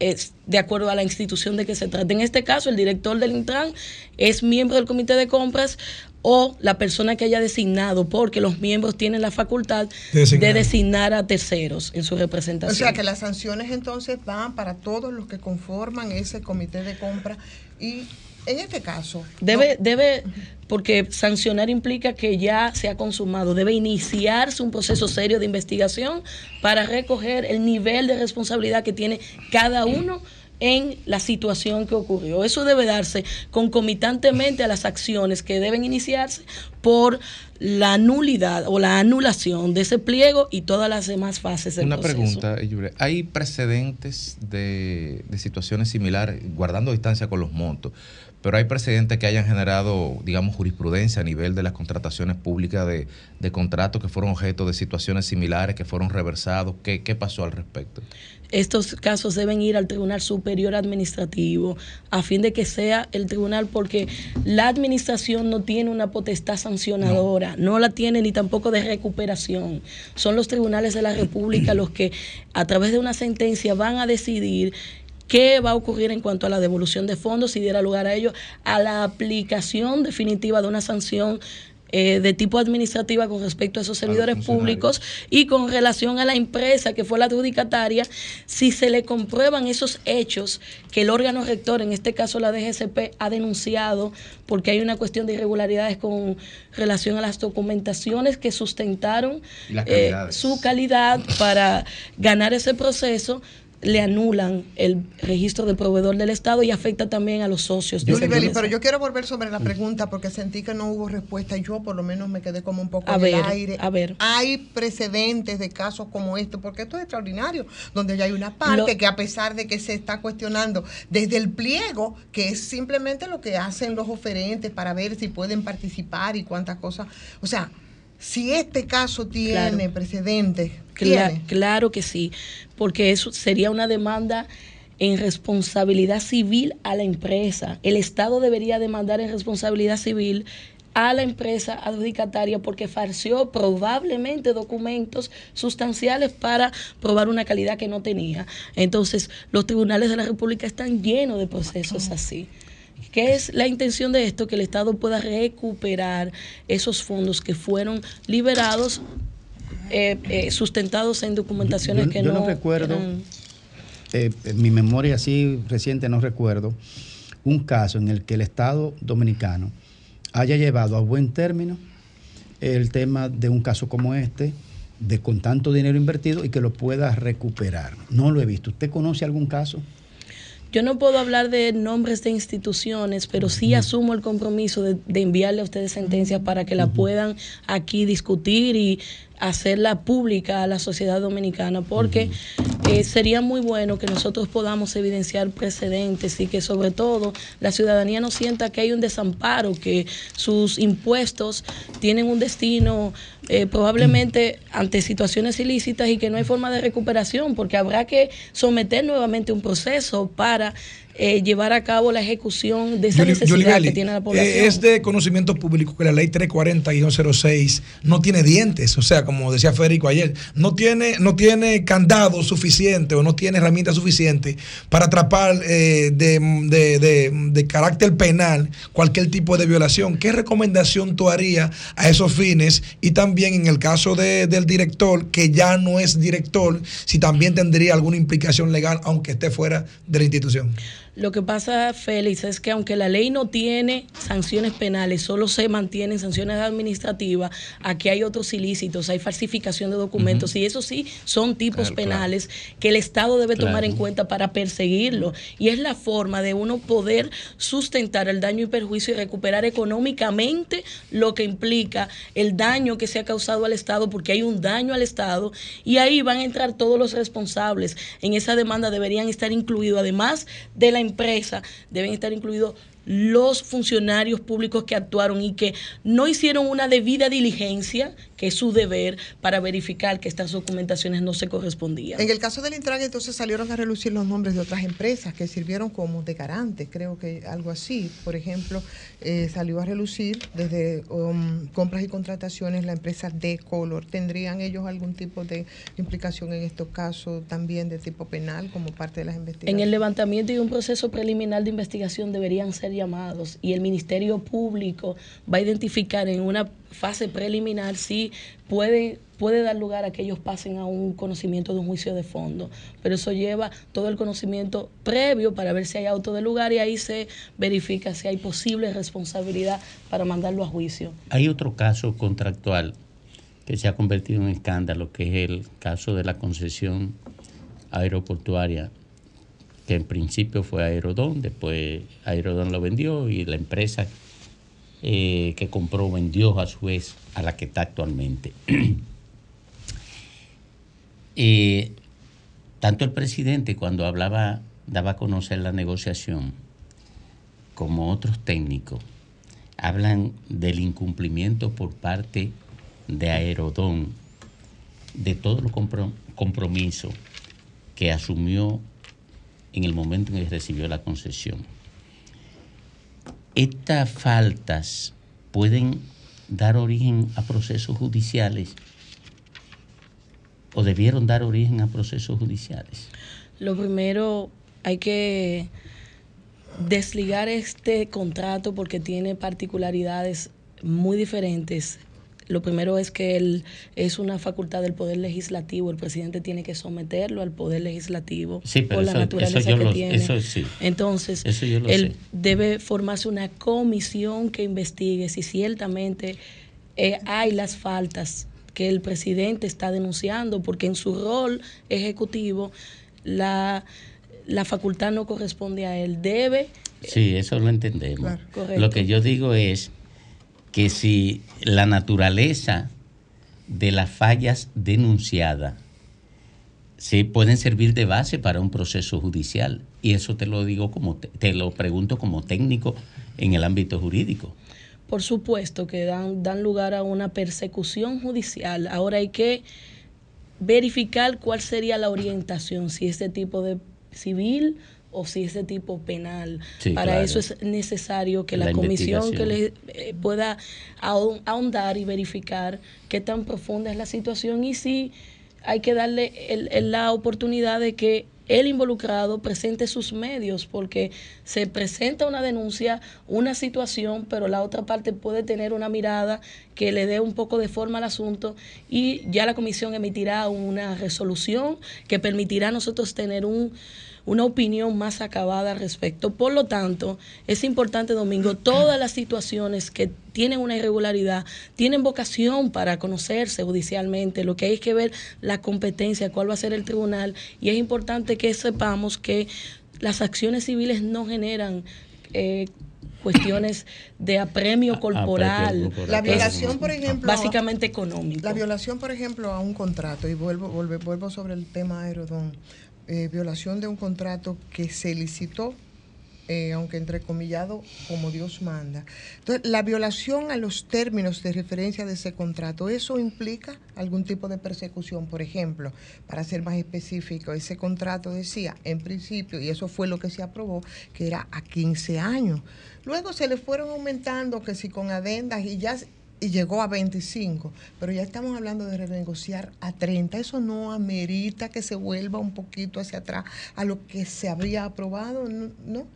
es de acuerdo a la institución de que se trate. En este caso, el director del Intran es miembro del comité de compras o la persona que haya designado, porque los miembros tienen la facultad Designar. de designar a terceros en su O representación. sea que las sanciones entonces van para todos los que conforman ese comité de compra y en este caso Debe, debe, porque sancionar implica que ya se ha consumado, debe iniciarse un proceso serio de investigación para recoger el nivel de responsabilidad que tiene cada uno en la situación que ocurrió. Eso debe darse concomitantemente a las acciones que deben iniciarse por la nulidad o la anulación de ese pliego y todas las demás fases del Una proceso. pregunta, Yure. ¿Hay precedentes de, de situaciones similares, guardando distancia con los montos, pero hay precedentes que hayan generado, digamos, jurisprudencia a nivel de las contrataciones públicas de, de contratos que fueron objeto de situaciones similares, que fueron reversados? ¿Qué, qué pasó al respecto? estos casos deben ir al Tribunal Superior Administrativo a fin de que sea el tribunal porque la administración no tiene una potestad sancionadora, no, la tiene ni tampoco de recuperación. Son los tribunales de la República los que a través de una sentencia van a decidir qué va a ocurrir en cuanto a la devolución de fondos, si diera lugar a ello, a la aplicación definitiva de una sanción eh, de tipo administrativa con respecto a esos servidores públicos y con relación a la empresa que fue la adjudicataria, si se le comprueban esos hechos que el órgano rector, en este caso la DGCP, ha denunciado porque hay una cuestión de irregularidades con relación a las documentaciones que sustentaron eh, su calidad para ganar ese proceso le anulan el registro de proveedor del Estado y afecta también a los socios. de Yulibeli, empresa. pero yo quiero volver sobre la pregunta porque sentí que no hubo respuesta. Yo por lo menos me quedé como un poco A en ver, el aire. a ver. Hay precedentes de casos como este, porque esto es extraordinario, donde ya hay una parte Lo- que a pesar de que se está cuestionando desde el pliego, que es simplemente lo que hacen los oferentes para ver si pueden participar y cuántas cosas. O sea, si este caso tiene Claro. precedentes, Cla- claro que sí, porque eso sería una demanda en responsabilidad civil a la empresa. El Estado debería demandar en responsabilidad civil a la empresa adjudicataria porque farció probablemente documentos sustanciales para probar una calidad que no tenía. Entonces, los tribunales de la República están llenos de procesos así. ¿Qué es la intención de esto? Que el Estado pueda recuperar esos fondos que fueron liberados, eh, eh, sustentados en documentaciones Yo- que yo no, no recuerdo. eran- eh, en mi memoria así reciente no recuerdo un caso en el que el Estado dominicano haya llevado a buen término el tema de un caso como este, de con tanto dinero invertido y que lo pueda recuperar. No lo he visto. ¿Usted conoce algún caso? Yo no puedo hablar de nombres de instituciones, pero sí asumo el compromiso de, de enviarle a ustedes sentencias para que la puedan aquí discutir y hacerla pública a la sociedad dominicana, porque eh, sería muy bueno que nosotros podamos evidenciar precedentes y que sobre todo la ciudadanía no sienta que hay un desamparo, que sus impuestos tienen un destino eh, probablemente ante situaciones ilícitas y que no hay forma de recuperación, porque habrá que someter nuevamente un proceso para eh, llevar a cabo la ejecución de esa Yuli- necesidad Yulibeli, que tiene la población. eh, es de conocimiento público que la ley 340-06 no tiene dientes, o sea, como decía Federico ayer, no tiene, no tiene candado suficiente o no tiene herramienta suficiente para atrapar eh, de, de- de- de carácter penal cualquier tipo de violación. ¿Qué recomendación tú harías a esos fines? Y también en el caso de- del director, que ya no es director, si también tendría alguna implicación legal, aunque esté fuera de la institución. Lo que pasa, Félix, es que aunque la ley no tiene sanciones penales, solo se mantienen sanciones administrativas, aquí hay otros ilícitos, hay falsificación de documentos y eso sí son tipos Claro, claro. penales que el Estado debe tomar en cuenta para perseguirlo. Y es la forma de uno poder sustentar el daño y perjuicio y recuperar económicamente lo que implica el daño que se ha causado al Estado, porque hay un daño al Estado y ahí van a entrar todos los responsables. En esa demanda deberían estar incluidos, además de la empresa, deben estar incluidos los funcionarios públicos que actuaron y que no hicieron una debida diligencia, que es su deber, para verificar que estas documentaciones no se correspondían. En el caso del Intran, entonces salieron a relucir los nombres de otras empresas que sirvieron como de garantes, creo que algo así. Por ejemplo, eh, salió a relucir desde um, compras y contrataciones la empresa D-Color. ¿Tendrían ellos algún tipo de implicación en estos casos también de tipo penal como parte de las En investigaciones? el levantamiento y un proceso preliminar de investigación deberían ser llamados y el Ministerio Público va a identificar en una fase preliminar si puede, puede dar lugar a que ellos pasen a un conocimiento de un juicio de fondo. Pero eso lleva todo el conocimiento previo para ver si hay auto de lugar y ahí se verifica si hay posible responsabilidad para mandarlo a juicio. Hay otro caso contractual que se ha convertido en escándalo, que es el caso de la concesión aeroportuaria, que en principio fue Aerodón, después Aerodón lo vendió y la empresa eh, que compró vendió a su vez a la que está actualmente. Eh, tanto el presidente cuando hablaba, daba a conocer la negociación, como otros técnicos, hablan del incumplimiento por parte de Aerodón de todos los compro- compromisos que asumió en el momento en que recibió la concesión. Estas faltas pueden dar origen a procesos judiciales o debieron dar origen a procesos judiciales. Lo primero, hay que desligar este contrato porque tiene particularidades muy diferentes. Lo primero es que él es una facultad del Poder Legislativo. El presidente tiene que someterlo al Poder Legislativo Sí, por la eso- naturaleza eso yo que lo- tiene. eso sí. Entonces, Eso yo lo él sé. debe formarse una comisión que investigue si ciertamente eh, hay las faltas que el presidente está denunciando, porque en su rol ejecutivo la, la facultad no corresponde a él. Debe Sí, eso lo entendemos. Claro. Lo que yo digo es que si la naturaleza de las fallas denunciadas sí pueden servir de base para un proceso judicial y eso te lo digo como te, lo pregunto como técnico en el ámbito jurídico. Por supuesto que dan, dan lugar a una persecución judicial. Ahora hay que verificar cuál sería la orientación, si es de tipo de civil o si es de tipo penal. Sí, Para claro. eso es necesario que la, La comisión que le eh, pueda ahon- ahondar y verificar qué tan profunda es la situación y si hay que darle el- el- la oportunidad de que el involucrado presente sus medios, porque se presenta una denuncia, una situación, pero la otra parte puede tener una mirada que le dé un poco de forma al asunto y ya la comisión emitirá una resolución que permitirá a nosotros tener un, una opinión más acabada al respecto. Por lo tanto, es importante, Domingo, todas las situaciones que tienen una irregularidad tienen vocación para conocerse judicialmente. Lo que hay es que ver la competencia, cuál va a ser el tribunal. Y es importante que sepamos que las acciones civiles no generan... eh, cuestiones de apremio corporal. La violación, por ejemplo, Básicamente económico. La violación, por ejemplo, a un contrato, y vuelvo, vuelvo, vuelvo sobre el tema Aerodón, eh, violación de un contrato que se licitó, eh, aunque entrecomillado, como Dios manda. Entonces, la violación a los términos de referencia de ese contrato, ¿eso implica algún tipo de persecución? Por ejemplo, para ser más específico, ese contrato decía, en principio, y eso fue lo que se aprobó, que era a 15 años. Luego se le fueron aumentando, que si con adendas, y ya y llegó a 25, pero ya estamos hablando de renegociar a 30. Eso no amerita que se vuelva un poquito hacia atrás a lo que se habría aprobado, ¿no?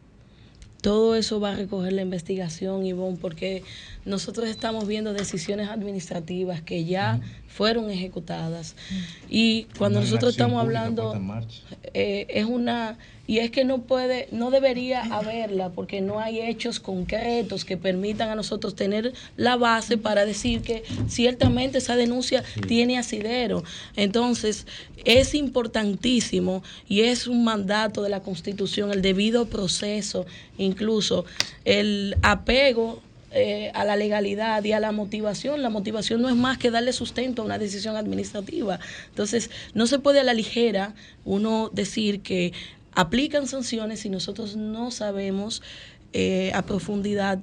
Todo eso va a recoger la investigación, Ivonne, porque nosotros estamos viendo decisiones administrativas que ya fueron ejecutadas. Y cuando nosotros estamos hablando, eh, es una y es que no puede, no debería haberla porque no hay hechos concretos que permitan a nosotros tener la base para decir que ciertamente esa denuncia tiene asidero. Entonces, es importantísimo y es un mandato de la Constitución el debido proceso, incluso el apego eh, a la legalidad y a la motivación. La motivación no es más que darle sustento a una decisión administrativa. Entonces, no se puede a la ligera uno decir que aplican sanciones si nosotros no sabemos eh, a profundidad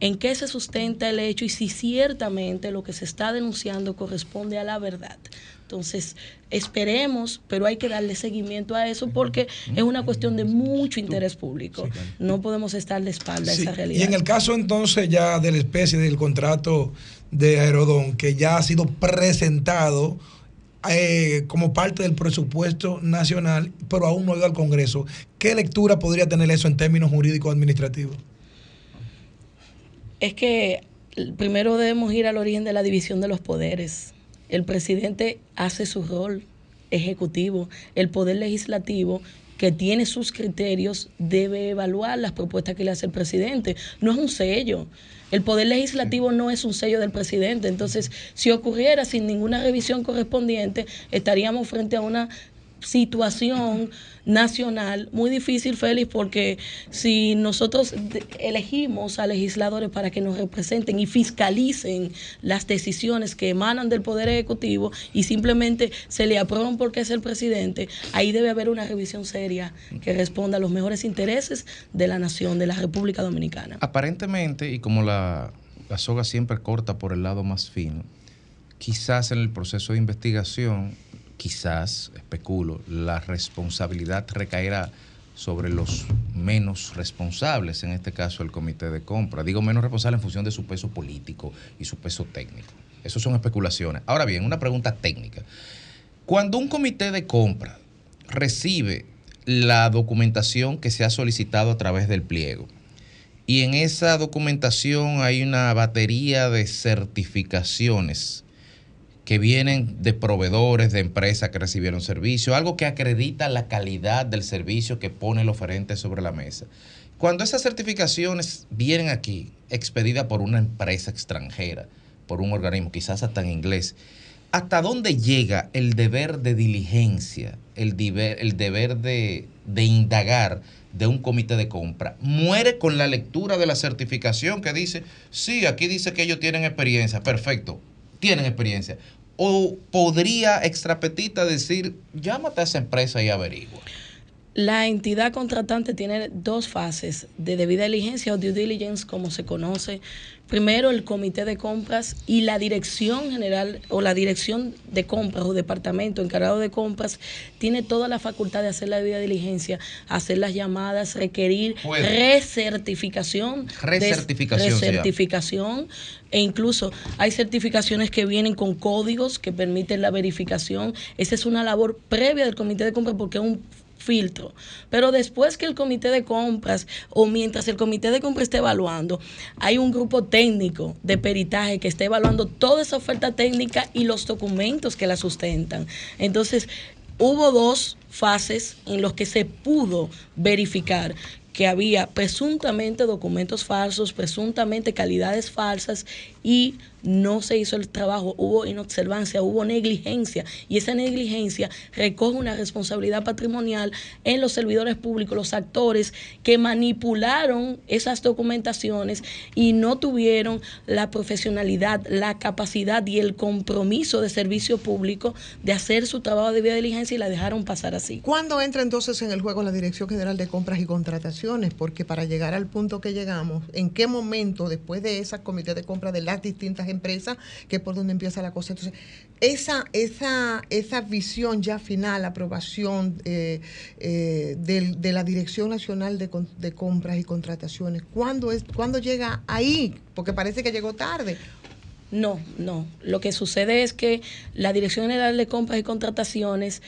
en qué se sustenta el hecho y si ciertamente lo que se está denunciando corresponde a la verdad. Entonces, esperemos, pero hay que darle seguimiento a eso porque es una cuestión de mucho interés público. No podemos estar de espalda a Sí, esa Y realidad. en el caso entonces ya de la especie del contrato de Aerodón, que ya ha sido presentado eh, como parte del presupuesto nacional, pero aún no ha ido al Congreso, ¿qué lectura podría tener eso en términos jurídicos administrativos? Es que primero debemos ir al origen de la división de los poderes. El presidente hace su rol ejecutivo, el poder legislativo que tiene sus criterios debe evaluar las propuestas que le hace el presidente. No es un sello. El poder legislativo no es un sello del presidente. Entonces, si ocurriera sin ninguna revisión correspondiente, estaríamos frente a una situación nacional muy difícil, Félix, porque si nosotros elegimos a legisladores para que nos representen y fiscalicen las decisiones que emanan del Poder Ejecutivo y simplemente se le aprueban porque es el presidente, ahí debe haber una revisión seria que responda a los mejores intereses de la nación, de la República Dominicana. Aparentemente, y como la, la soga siempre corta por el lado más fino, quizás en el proceso de investigación, quizás, especulo, la responsabilidad recaerá sobre los menos responsables, en este caso el comité de compra. Digo menos responsable en función de su peso político y su peso técnico. Eso son especulaciones. Ahora bien, una pregunta técnica. Cuando un comité de compra recibe la documentación que se ha solicitado a través del pliego, y en esa documentación hay una batería de certificaciones que vienen de proveedores, de empresas que recibieron servicio, algo que acredita la calidad del servicio que pone el oferente sobre la mesa. Cuando esas certificaciones vienen aquí, expedidas por una empresa extranjera, por un organismo, quizás hasta en inglés, ¿hasta dónde llega el deber de diligencia, el deber, el deber de, de indagar de un comité de compra? Muere con la lectura de la certificación que dice, sí, aquí dice que ellos tienen experiencia, perfecto, tienen experiencia. O podría extrapetita decir, llámate a esa empresa y averigua. La entidad contratante tiene dos fases de debida diligencia o due diligence, como se conoce. Primero, el comité de compras y la dirección general o la dirección de compras o departamento encargado de compras tiene toda la facultad de hacer la debida diligencia, hacer las llamadas, requerir Puede. recertificación. Recertificación recertificación e incluso hay certificaciones que vienen con códigos que permiten la verificación. Esa es una labor previa del comité de compras porque es un filtro. Pero después que el comité de compras o mientras el comité de compras esté evaluando, hay un grupo técnico de peritaje que está evaluando toda esa oferta técnica y los documentos que la sustentan. Entonces, hubo dos fases en los que se pudo verificar que había presuntamente documentos falsos, presuntamente calidades falsas y no se hizo el trabajo, hubo inobservancia, hubo negligencia y esa negligencia recoge una responsabilidad patrimonial en los servidores públicos, los actores que manipularon esas documentaciones y no tuvieron la profesionalidad, la capacidad y el compromiso de servicio público de hacer su trabajo de debida diligencia y la dejaron pasar así. ¿Cuándo entra entonces en el juego la Dirección General de Compras y Contrataciones? Porque para llegar al punto que llegamos, ¿en qué momento, después de esa comité de compra de distintas empresas, que es por donde empieza la cosa? Entonces, esa, esa, esa visión ya final, aprobación eh, eh, del- de, la Dirección Nacional de, de Compras y Contrataciones, ¿cuándo, es, ¿cuándo llega ahí? Porque parece que llegó tarde. No, no. Lo que sucede es que la Dirección General de Compras y Contrataciones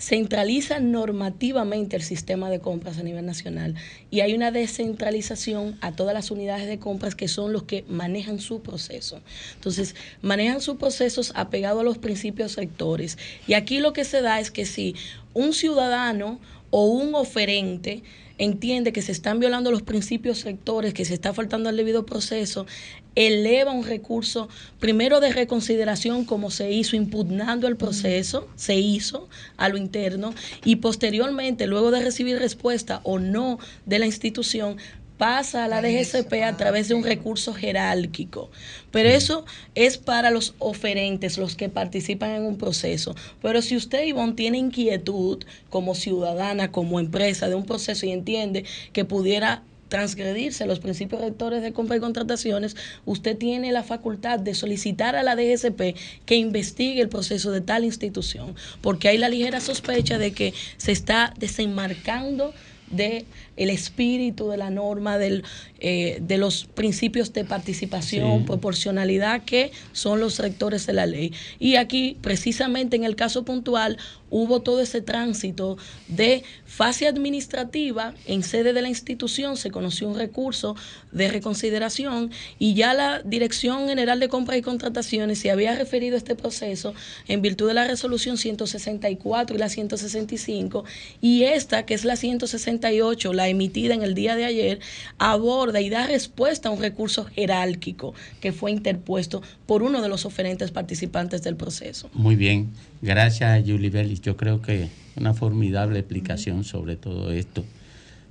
centraliza normativamente el sistema de compras a nivel nacional y hay una descentralización a todas las unidades de compras que son los que manejan su proceso. Entonces, manejan sus procesos apegados a los principios sectores. Y aquí lo que se da es que si un ciudadano o un oferente entiende que se están violando los principios sectores, que se está faltando al debido proceso, eleva un recurso primero de reconsideración como se hizo impugnando el proceso, se hizo a lo interno y posteriormente, luego de recibir respuesta o no de la institución, pasa a la DGCP a través de un recurso jerárquico. Pero eso es para los oferentes, los que participan en un proceso. Pero si usted, Ivonne, tiene inquietud como ciudadana, como empresa de un proceso y entiende que pudiera transgredirse los principios rectores de compra y contrataciones, usted tiene la facultad de solicitar a la DGCP que investigue el proceso de tal institución, porque hay la ligera sospecha de que se está desenmarcando de el espíritu de la norma del, eh, de los principios de participación, Sí. proporcionalidad que son los rectores de la ley. Y aquí, precisamente en el caso puntual, hubo todo ese tránsito de fase administrativa en sede de la institución, se conoció un recurso de reconsideración y ya la Dirección General de Compras y Contrataciones se había referido a este proceso en virtud de la resolución 164 y la 165 y esta, que es la 168, la emitida en el día de ayer, aborda y da respuesta a un recurso jerárquico que fue interpuesto por uno de los oferentes participantes del proceso. Muy bien, gracias Julie Bellis. Yo creo que una formidable explicación sobre todo esto,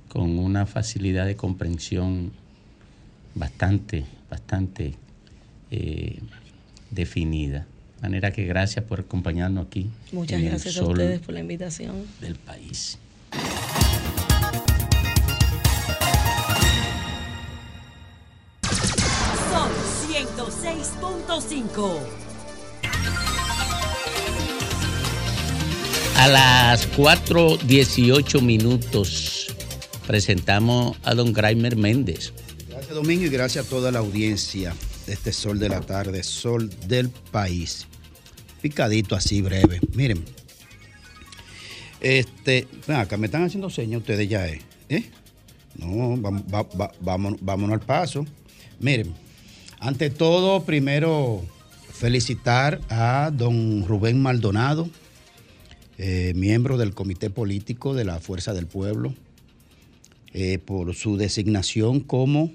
con una facilidad de comprensión bastante, bastante eh, definida. De manera que gracias por acompañarnos aquí. Muchas gracias a ustedes por la invitación. del país. 106.5. A las 4.18 minutos presentamos a don Graimer Méndez. Gracias Domingo y gracias a toda la audiencia de este Sol de la Tarde, Sol del País. Picadito así breve. Miren, este, acá, me están haciendo señas ustedes ya, ¿eh? ¿Eh? No, vamos, va- va- vámonos, vámonos al paso. Miren, ante todo, primero felicitar a don Rubén Maldonado, eh, miembro del Comité Político de la Fuerza del Pueblo, eh, por su designación como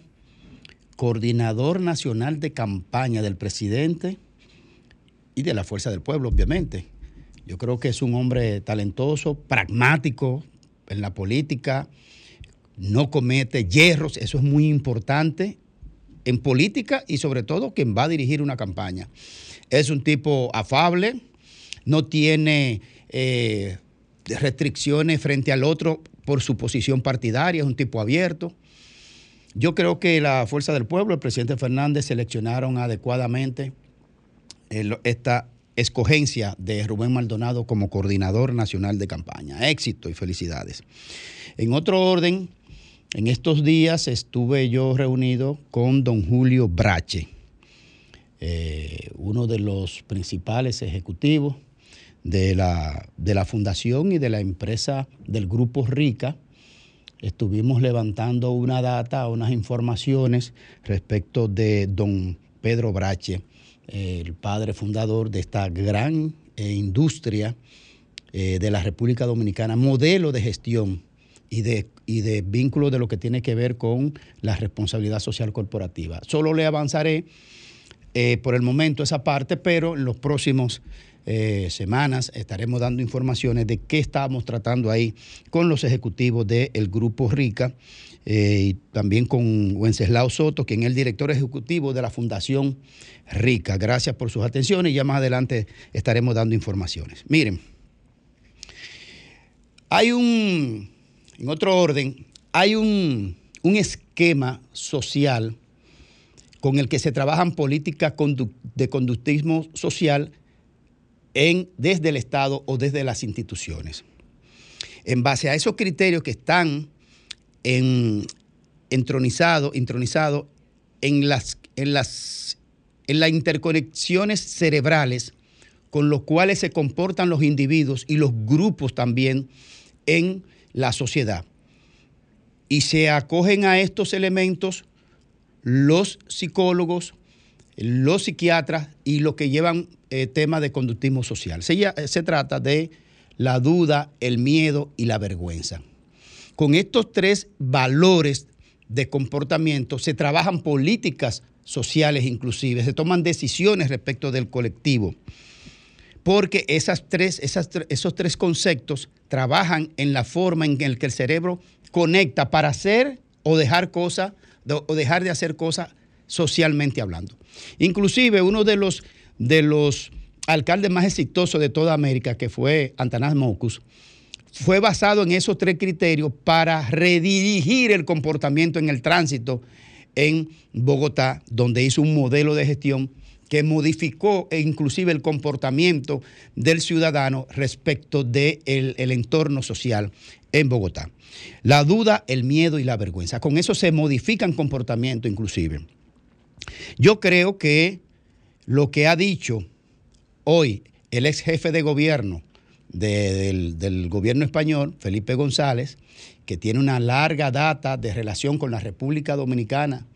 coordinador nacional de campaña del presidente y de la Fuerza del Pueblo, obviamente. Yo creo que es un hombre talentoso, pragmático en la política, no comete hierros, eso es muy importante en política y sobre todo quien va a dirigir una campaña. Es un tipo afable, no tiene eh, restricciones frente al otro por su posición partidaria, es un tipo abierto. Yo creo que la Fuerza del Pueblo, el presidente Fernández, seleccionaron adecuadamente el- esta escogencia de Rubén Maldonado como coordinador nacional de campaña. Éxito y felicidades. En otro orden, en estos días estuve yo reunido con don Julio Brache, eh, uno de los principales ejecutivos de la, de la fundación y de la empresa del Grupo Rica. Estuvimos levantando una data, unas informaciones respecto de don Pedro Brache, el padre fundador de esta gran eh, industria eh, de la República Dominicana, modelo de gestión y de, y de vínculo de lo que tiene que ver con la responsabilidad social corporativa. Solo le avanzaré eh, por el momento esa parte, pero en los próximos eh, semanas estaremos dando informaciones de qué estamos tratando ahí con los ejecutivos del Grupo Rica eh, y también con Wenceslao Soto, quien es el director ejecutivo de la Fundación Rica. Gracias por sus atenciones y ya más adelante estaremos dando informaciones. Miren, hay un, en otro orden, hay un, un esquema social con el que se trabajan políticas de conductismo social en, desde el Estado o desde las instituciones. En base a esos criterios que están en, entronizados intronizado en las, en las en las interconexiones cerebrales con los cuales se comportan los individuos y los grupos también en la sociedad. Y se acogen a estos elementos los psicólogos, los psiquiatras y los que llevan eh, temas de conductismo social. Se, ya- se trata de la duda, el miedo y la vergüenza. Con estos tres valores de comportamiento se trabajan políticas sociales inclusive, se toman decisiones respecto del colectivo, porque esos tres conceptos trabajan en la forma en que el cerebro conecta para hacer o dejar cosas o dejar de hacer cosas socialmente hablando. Inclusive uno de los, de los alcaldes más exitosos de toda América, que fue Antanas Mocus, fue basado en esos tres criterios para redirigir el comportamiento en el tránsito en Bogotá, donde hizo un modelo de gestión que modificó e inclusive el comportamiento del ciudadano respecto del el entorno social en Bogotá. La duda, el miedo y la vergüenza. Con eso se modifican comportamientos inclusive. Yo creo que lo que ha dicho hoy el ex jefe de gobierno de- del, del gobierno español, Felipe González, que tiene una larga data de relación con la República Dominicana,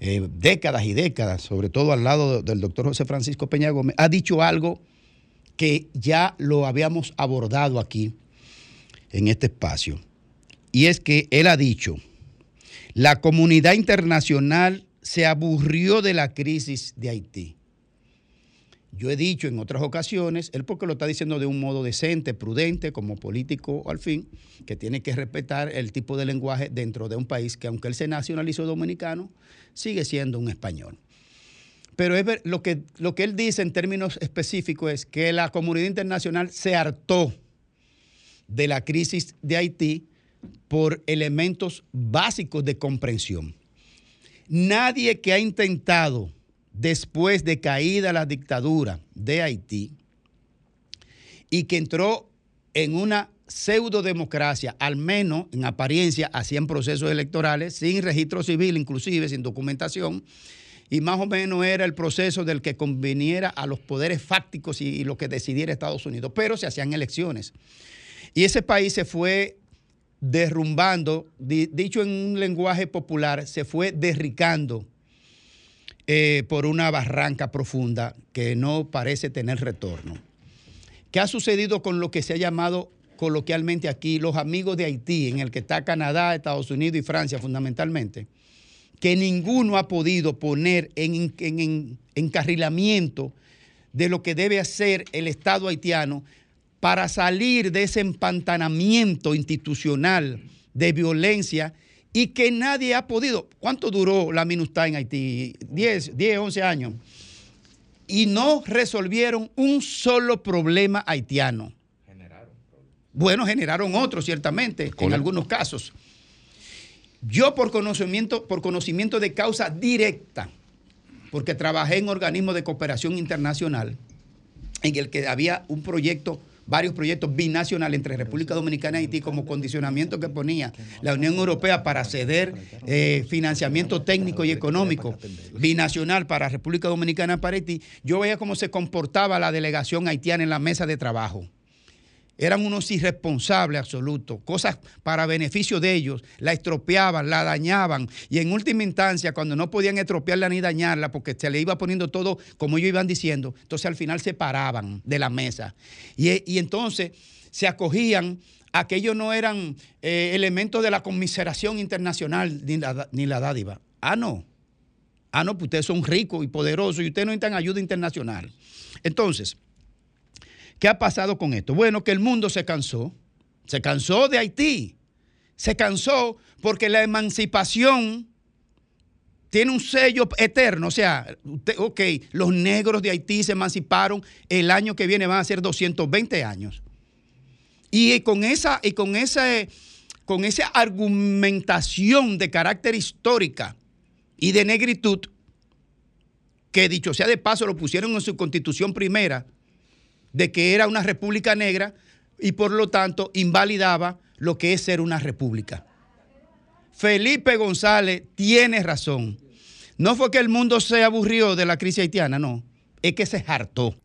eh, décadas y décadas, sobre todo al lado del doctor José Francisco Peña Gómez, ha dicho algo que ya lo habíamos abordado aquí en este espacio. Y es que él ha dicho, la comunidad internacional se aburrió de la crisis de Haití. Yo he dicho en otras ocasiones, él porque lo está diciendo de un modo decente, prudente, como político al fin, que tiene que respetar el tipo de lenguaje dentro de un país que aunque él se nacionalizó dominicano, sigue siendo un español. Pero es lo, que, lo que él dice en términos específicos es que la comunidad internacional se hartó de la crisis de Haití por elementos básicos de comprensión. Nadie que ha intentado, después de caída la dictadura de Haití, y que entró en una pseudodemocracia, al menos en apariencia, hacían procesos electorales, sin registro civil, inclusive sin documentación, y más o menos era el proceso del que conveniera a los poderes fácticos y, lo que decidiera Estados Unidos, pero se hacían elecciones. Y ese país se fue derrumbando, di- dicho en un lenguaje popular, se fue derricando eh, por una barranca profunda que no parece tener retorno. ¿Qué ha sucedido con lo que se ha llamado coloquialmente aquí los amigos de Haití, en el que está Canadá, Estados Unidos y Francia fundamentalmente? Que ninguno ha podido poner en, en- en encarrilamiento de lo que debe hacer el Estado haitiano para salir de ese empantanamiento institucional de violencia y que nadie ha podido. ¿Cuánto duró la MINUSTA en Haití? 10, 10, 11 años. Y no resolvieron un solo problema haitiano. Bueno, generaron otros, ciertamente, en algunos casos. Yo por conocimiento, por conocimiento de causa directa, porque trabajé en organismos de cooperación internacional, en el que había un proyecto, varios proyectos binacionales entre República Dominicana y Haití como condicionamiento que ponía la Unión Europea para ceder eh, financiamiento técnico y económico binacional para República Dominicana y para Haití, yo veía cómo se comportaba la delegación haitiana en la mesa de trabajo eran unos irresponsables absolutos, cosas para beneficio de ellos, la estropeaban, la dañaban y en última instancia cuando no podían estropearla ni dañarla porque se le iba poniendo todo como ellos iban diciendo, entonces al final se paraban de la mesa y, y entonces se acogían a que ellos no eran eh, elementos de la conmiseración internacional ni la, ni la dádiva. Ah, no. Ah, no, pues ustedes son ricos y poderosos y ustedes no necesitan ayuda internacional. Entonces, ¿Qué ha pasado con esto? Bueno, que el mundo se cansó. Se cansó de Haití. Se cansó porque la emancipación tiene un sello eterno. O sea, ok, los negros de Haití se emanciparon. El año que viene van a ser 220 años. Y con esa, y con ese, con esa argumentación de carácter histórica y de negritud, que dicho sea de paso lo pusieron en su constitución primera, de que era una república negra y por lo tanto invalidaba lo que es ser una república. Felipe González tiene razón. No fue que el mundo se aburrió de la crisis haitiana, no, es que se hartó.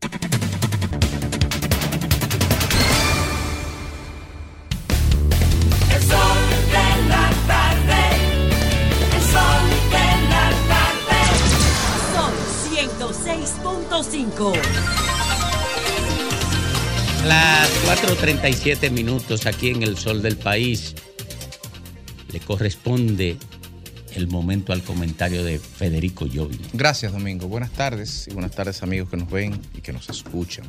Go. Las 4.37 minutos aquí en el sol del país le corresponde el momento al comentario de Federico Llovi. Gracias, Domingo. Buenas tardes y buenas tardes, amigos que nos ven y que nos escuchan.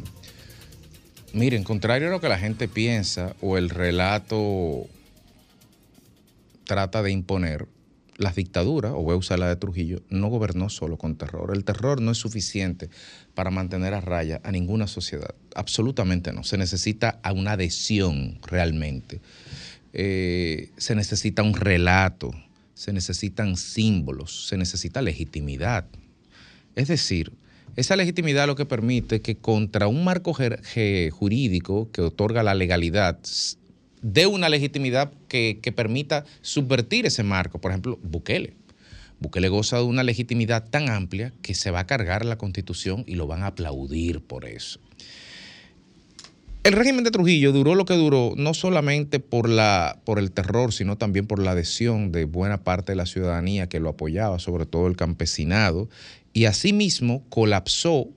Miren, contrario a lo que la gente piensa o el relato trata de imponer, las dictaduras, o voy a usar la de Trujillo, no gobernó solo con terror. El terror no es suficiente para mantener a raya a ninguna sociedad. Absolutamente no. Se necesita una adhesión realmente. Eh, se necesita un relato, se necesitan símbolos, se necesita legitimidad. Es decir, esa legitimidad lo que permite que contra un marco jurídico que otorga la legalidad dé una legitimidad que, que permita subvertir ese marco. Por ejemplo, Bukele. Bukele goza de una legitimidad tan amplia que se va a cargar la constitución y lo van a aplaudir por eso. El régimen de Trujillo duró lo que duró, no solamente por, la, por el terror, sino también por la adhesión de buena parte de la ciudadanía que lo apoyaba, sobre todo el campesinado, y asimismo colapsó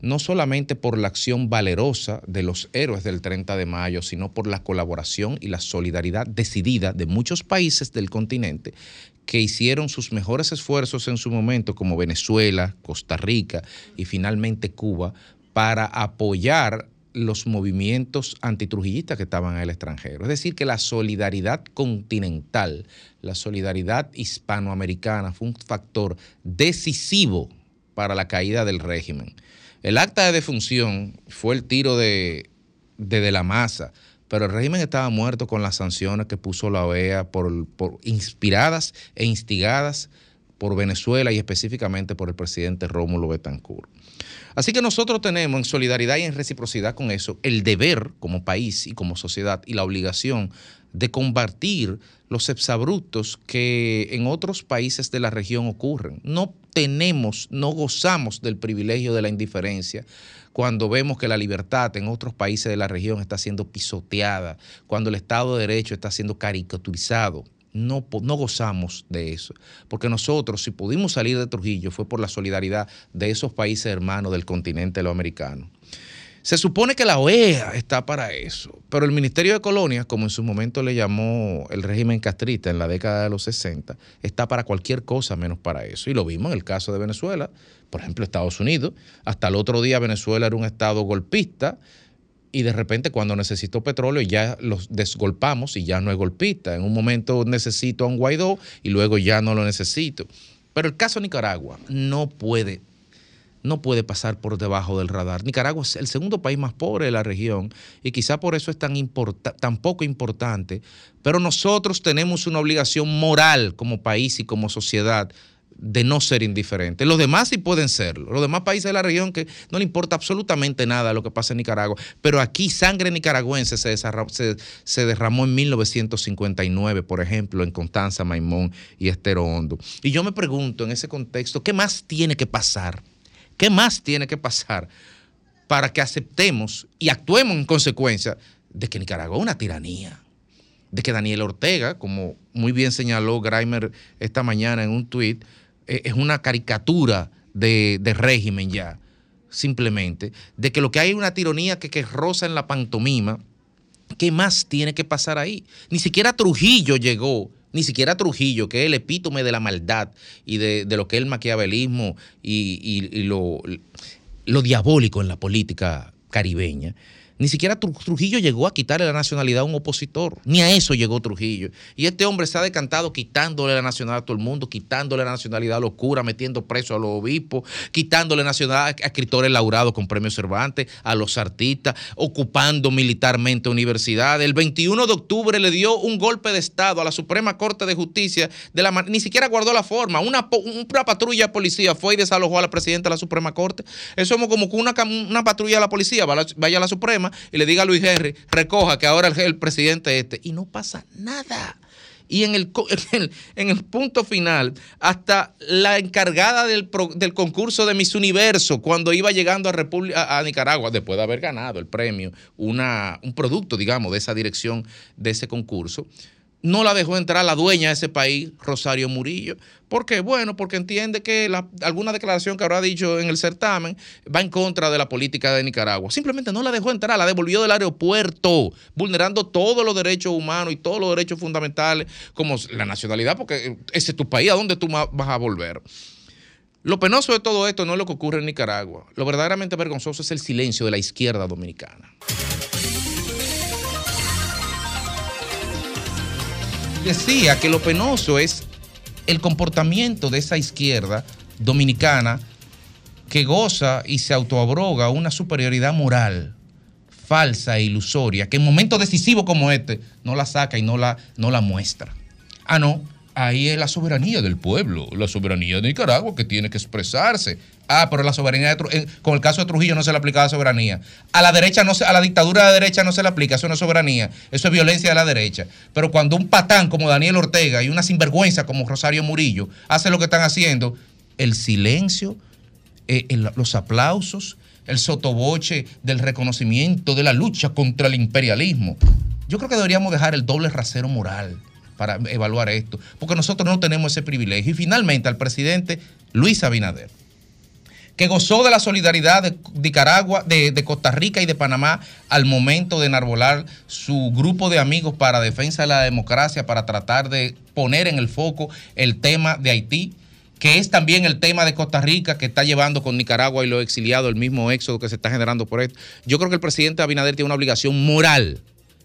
no solamente por la acción valerosa de los héroes del 30 de mayo, sino por la colaboración y la solidaridad decidida de muchos países del continente que hicieron sus mejores esfuerzos en su momento, como Venezuela, Costa Rica y finalmente Cuba, para apoyar los movimientos antitrujillistas que estaban en el extranjero. Es decir, que la solidaridad continental, la solidaridad hispanoamericana fue un factor decisivo para la caída del régimen. El acta de defunción fue el tiro de, de, la masa, pero el régimen estaba muerto con las sanciones que puso la OEA por, por inspiradas e instigadas por Venezuela y específicamente por el presidente Rómulo Betancourt. Así que nosotros tenemos en solidaridad y en reciprocidad con eso el deber como país y como sociedad y la obligación de combatir los exabruptos que en otros países de la región ocurren. No tenemos, no gozamos del privilegio de la indiferencia cuando vemos que la libertad en otros países de la región está siendo pisoteada, cuando el Estado de Derecho está siendo caricaturizado. No, no gozamos de eso, porque nosotros, si pudimos salir de Trujillo, fue por la solidaridad de esos países hermanos del continente americano. Se supone que la OEA está para eso, pero el Ministerio de Colonias, como en su momento le llamó el régimen castrista en la década de los 60, está para cualquier cosa menos para eso. Y lo vimos en el caso de Venezuela, por ejemplo, Estados Unidos. Hasta el otro día Venezuela era un estado golpista y de repente cuando necesitó petróleo ya los desgolpamos y ya no es golpista. En un momento necesito a un Guaidó y luego ya no lo necesito. Pero el caso de Nicaragua no puede no puede pasar por debajo del radar. Nicaragua es el segundo país más pobre de la región y quizá por eso es tan, tan poco importante, pero nosotros tenemos una obligación moral como país y como sociedad de no ser indiferentes. Los demás sí pueden serlo. Los demás países de la región que no le importa absolutamente nada lo que pasa en Nicaragua. Pero aquí sangre nicaragüense se- se derramó en 1959, por ejemplo, en Constanza, Maimón y Estero Hondo. Y yo me pregunto en ese contexto, ¿qué más tiene que pasar? ¿Qué más tiene que pasar para que aceptemos y actuemos en consecuencia de que Nicaragua es una tiranía? De que Daniel Ortega, como muy bien señaló Grimer esta mañana en un tuit, eh, es una caricatura de, de régimen ya, simplemente. De que lo que hay es una tiranía que, que roza en la pantomima. ¿Qué más tiene que pasar ahí? Ni siquiera Trujillo llegó, ni siquiera Trujillo, que es el epítome de la maldad y de, de lo que es el maquiavelismo y, y- y lo, lo diabólico en la política caribeña. Ni siquiera Tru- Trujillo llegó a quitarle la nacionalidad a un opositor. Ni a eso llegó Trujillo. Y este hombre se ha decantado quitándole la nacionalidad a todo el mundo, quitándole la nacionalidad a los curas, metiendo presos a los obispos, quitándole nacionalidad a escritores laureados con premios Cervantes, a los artistas, ocupando militarmente universidades. El 21 de octubre le dio un golpe de Estado a la Suprema Corte de Justicia, de la, ni siquiera guardó la forma. Una, una patrulla de policía fue y desalojó a la presidenta de la Suprema Corte. Eso es como una, una patrulla de la policía vaya a la Suprema y le diga a Luis Henry, recoja que ahora el, el presidente este. Y no pasa nada. Y en el, en el, en el punto final, hasta la encargada del, del concurso de Miss Universo, cuando iba llegando a, República, a Nicaragua, después de haber ganado el premio, una, un producto, digamos, de esa dirección, de ese concurso, no la dejó entrar la dueña de ese país, Rosario Murillo. ¿Por qué? Bueno, porque entiende que alguna declaración que habrá dicho en el certamen va en contra de la política de Nicaragua. Simplemente no la dejó entrar, la devolvió del aeropuerto, vulnerando todos los derechos humanos y todos los derechos fundamentales, como la nacionalidad, porque ese es tu país, ¿a dónde tú vas a volver? Lo penoso de todo esto no es lo que ocurre en Nicaragua. Lo verdaderamente vergonzoso es el silencio de la izquierda dominicana. Decía que lo penoso es el comportamiento de esa izquierda dominicana que goza y se autoabroga una superioridad moral falsa e ilusoria, que en momentos decisivos como este no la saca y no la, no la muestra. Ah, no, ahí es la soberanía del pueblo, la soberanía de Nicaragua que tiene que expresarse. Ah, pero la soberanía de con el caso de Trujillo no se le aplicaba soberanía. A la derecha no se, a la dictadura de la derecha no se le aplica, eso no es soberanía, eso es violencia de la derecha. Pero cuando un patán como Daniel Ortega y una sinvergüenza como Rosario Murillo hace lo que están haciendo, el silencio, eh, los aplausos, el sotoboche del reconocimiento de la lucha contra el imperialismo. Yo creo que deberíamos dejar el doble rasero moral para evaluar esto, porque nosotros no tenemos ese privilegio. Y finalmente al presidente Luis Abinader, que gozó de la solidaridad de Nicaragua, de, Costa Rica y de Panamá al momento de enarbolar su grupo de amigos para defensa de la democracia, para tratar de poner en el foco el tema de Haití, que es también el tema de Costa Rica que está llevando con Nicaragua y los exiliados, el mismo éxodo que se está generando por esto. Yo creo que el presidente Abinader tiene una obligación moral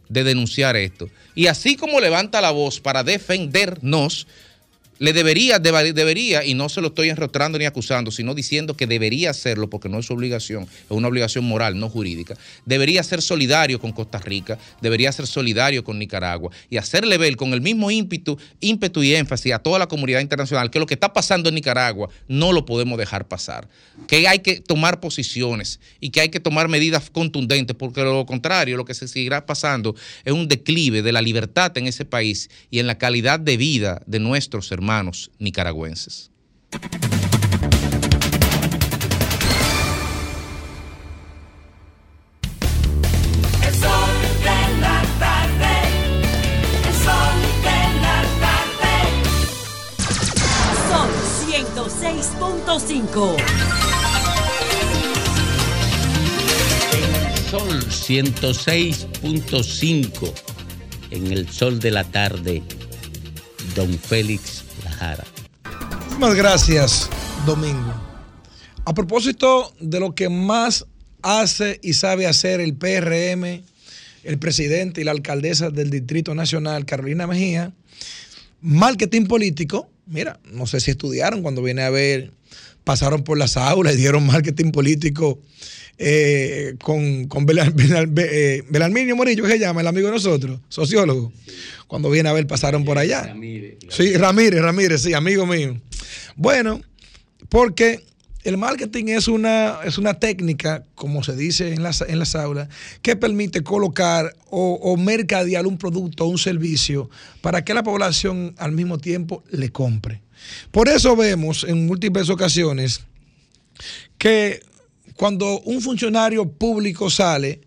de denunciar esto. Y así como levanta la voz para defendernos, le debería, debería, y no se lo estoy enrostrando ni acusando, sino diciendo que debería hacerlo porque no es su obligación, es una obligación moral, no jurídica. Debería ser solidario con Costa Rica, debería ser solidario con Nicaragua y hacerle ver con el mismo ímpetu, ímpetu y énfasis a toda la comunidad internacional que lo que está pasando en Nicaragua no lo podemos dejar pasar, que hay que tomar posiciones y que hay que tomar medidas contundentes porque lo contrario, lo que se seguirá pasando es un declive de la libertad en ese país y en la calidad de vida de nuestros hermanos nicaragüenses. Sol 106.5. Sol 106.5 en el sol de la tarde, don Félix Lajara. Muchísimas gracias, Domingo. A propósito de lo que más hace y sabe hacer el PRM, el presidente y la alcaldesa del Distrito Nacional, Carolina Mejía, marketing político, mira, no sé si estudiaron cuando viene a ver, pasaron por las aulas y dieron marketing político eh, con, con eh, Morillo, que se llama, el amigo de nosotros, sociólogo. Cuando viene a ver, pasaron por allá. Sí, Ramírez, Ramírez, sí, amigo mío. Bueno, porque el marketing es una, es una técnica, como se dice en las, en las aulas, que permite colocar o, o mercadear un producto o un servicio para que la población al mismo tiempo le compre. Por eso vemos en múltiples ocasiones que cuando un funcionario público sale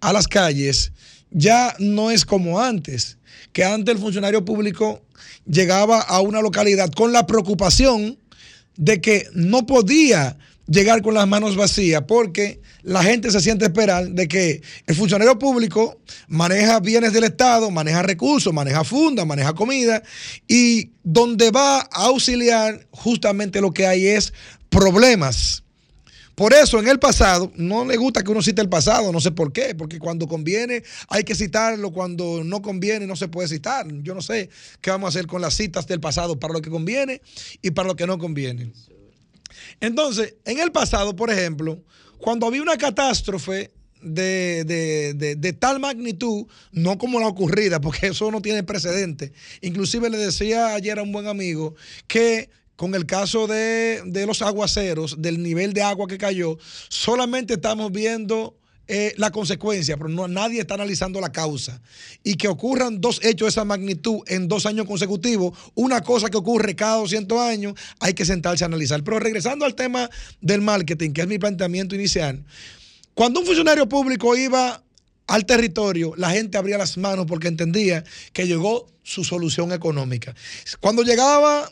a las calles, ya no es como antes, que antes el funcionario público llegaba a una localidad con la preocupación de que no podía llegar con las manos vacías porque la gente se siente esperar de que el funcionario público maneja bienes del Estado, maneja recursos, maneja fundas, maneja comida y donde va a auxiliar justamente lo que hay es problemas. Por eso en el pasado, no le gusta que uno cite el pasado, no sé por qué, porque cuando conviene hay que citarlo, cuando no conviene no se puede citar. Yo no sé qué vamos a hacer con las citas del pasado para lo que conviene y para lo que no conviene. Entonces, en el pasado, por ejemplo, cuando había una catástrofe de, de- de- tal magnitud, no como la ocurrida, porque eso no tiene precedente. Inclusive le decía ayer a un buen amigo que con el caso de, de los aguaceros, del nivel de agua que cayó, solamente estamos viendo eh, la consecuencia, pero no, nadie está analizando la causa. Y que ocurran dos hechos de esa magnitud en dos años consecutivos, una cosa que ocurre cada 200 años, hay que sentarse a analizar. Pero regresando al tema del marketing, que es mi planteamiento inicial, cuando un funcionario público iba al territorio, la gente abría las manos porque entendía que llegó su solución económica. Cuando llegaba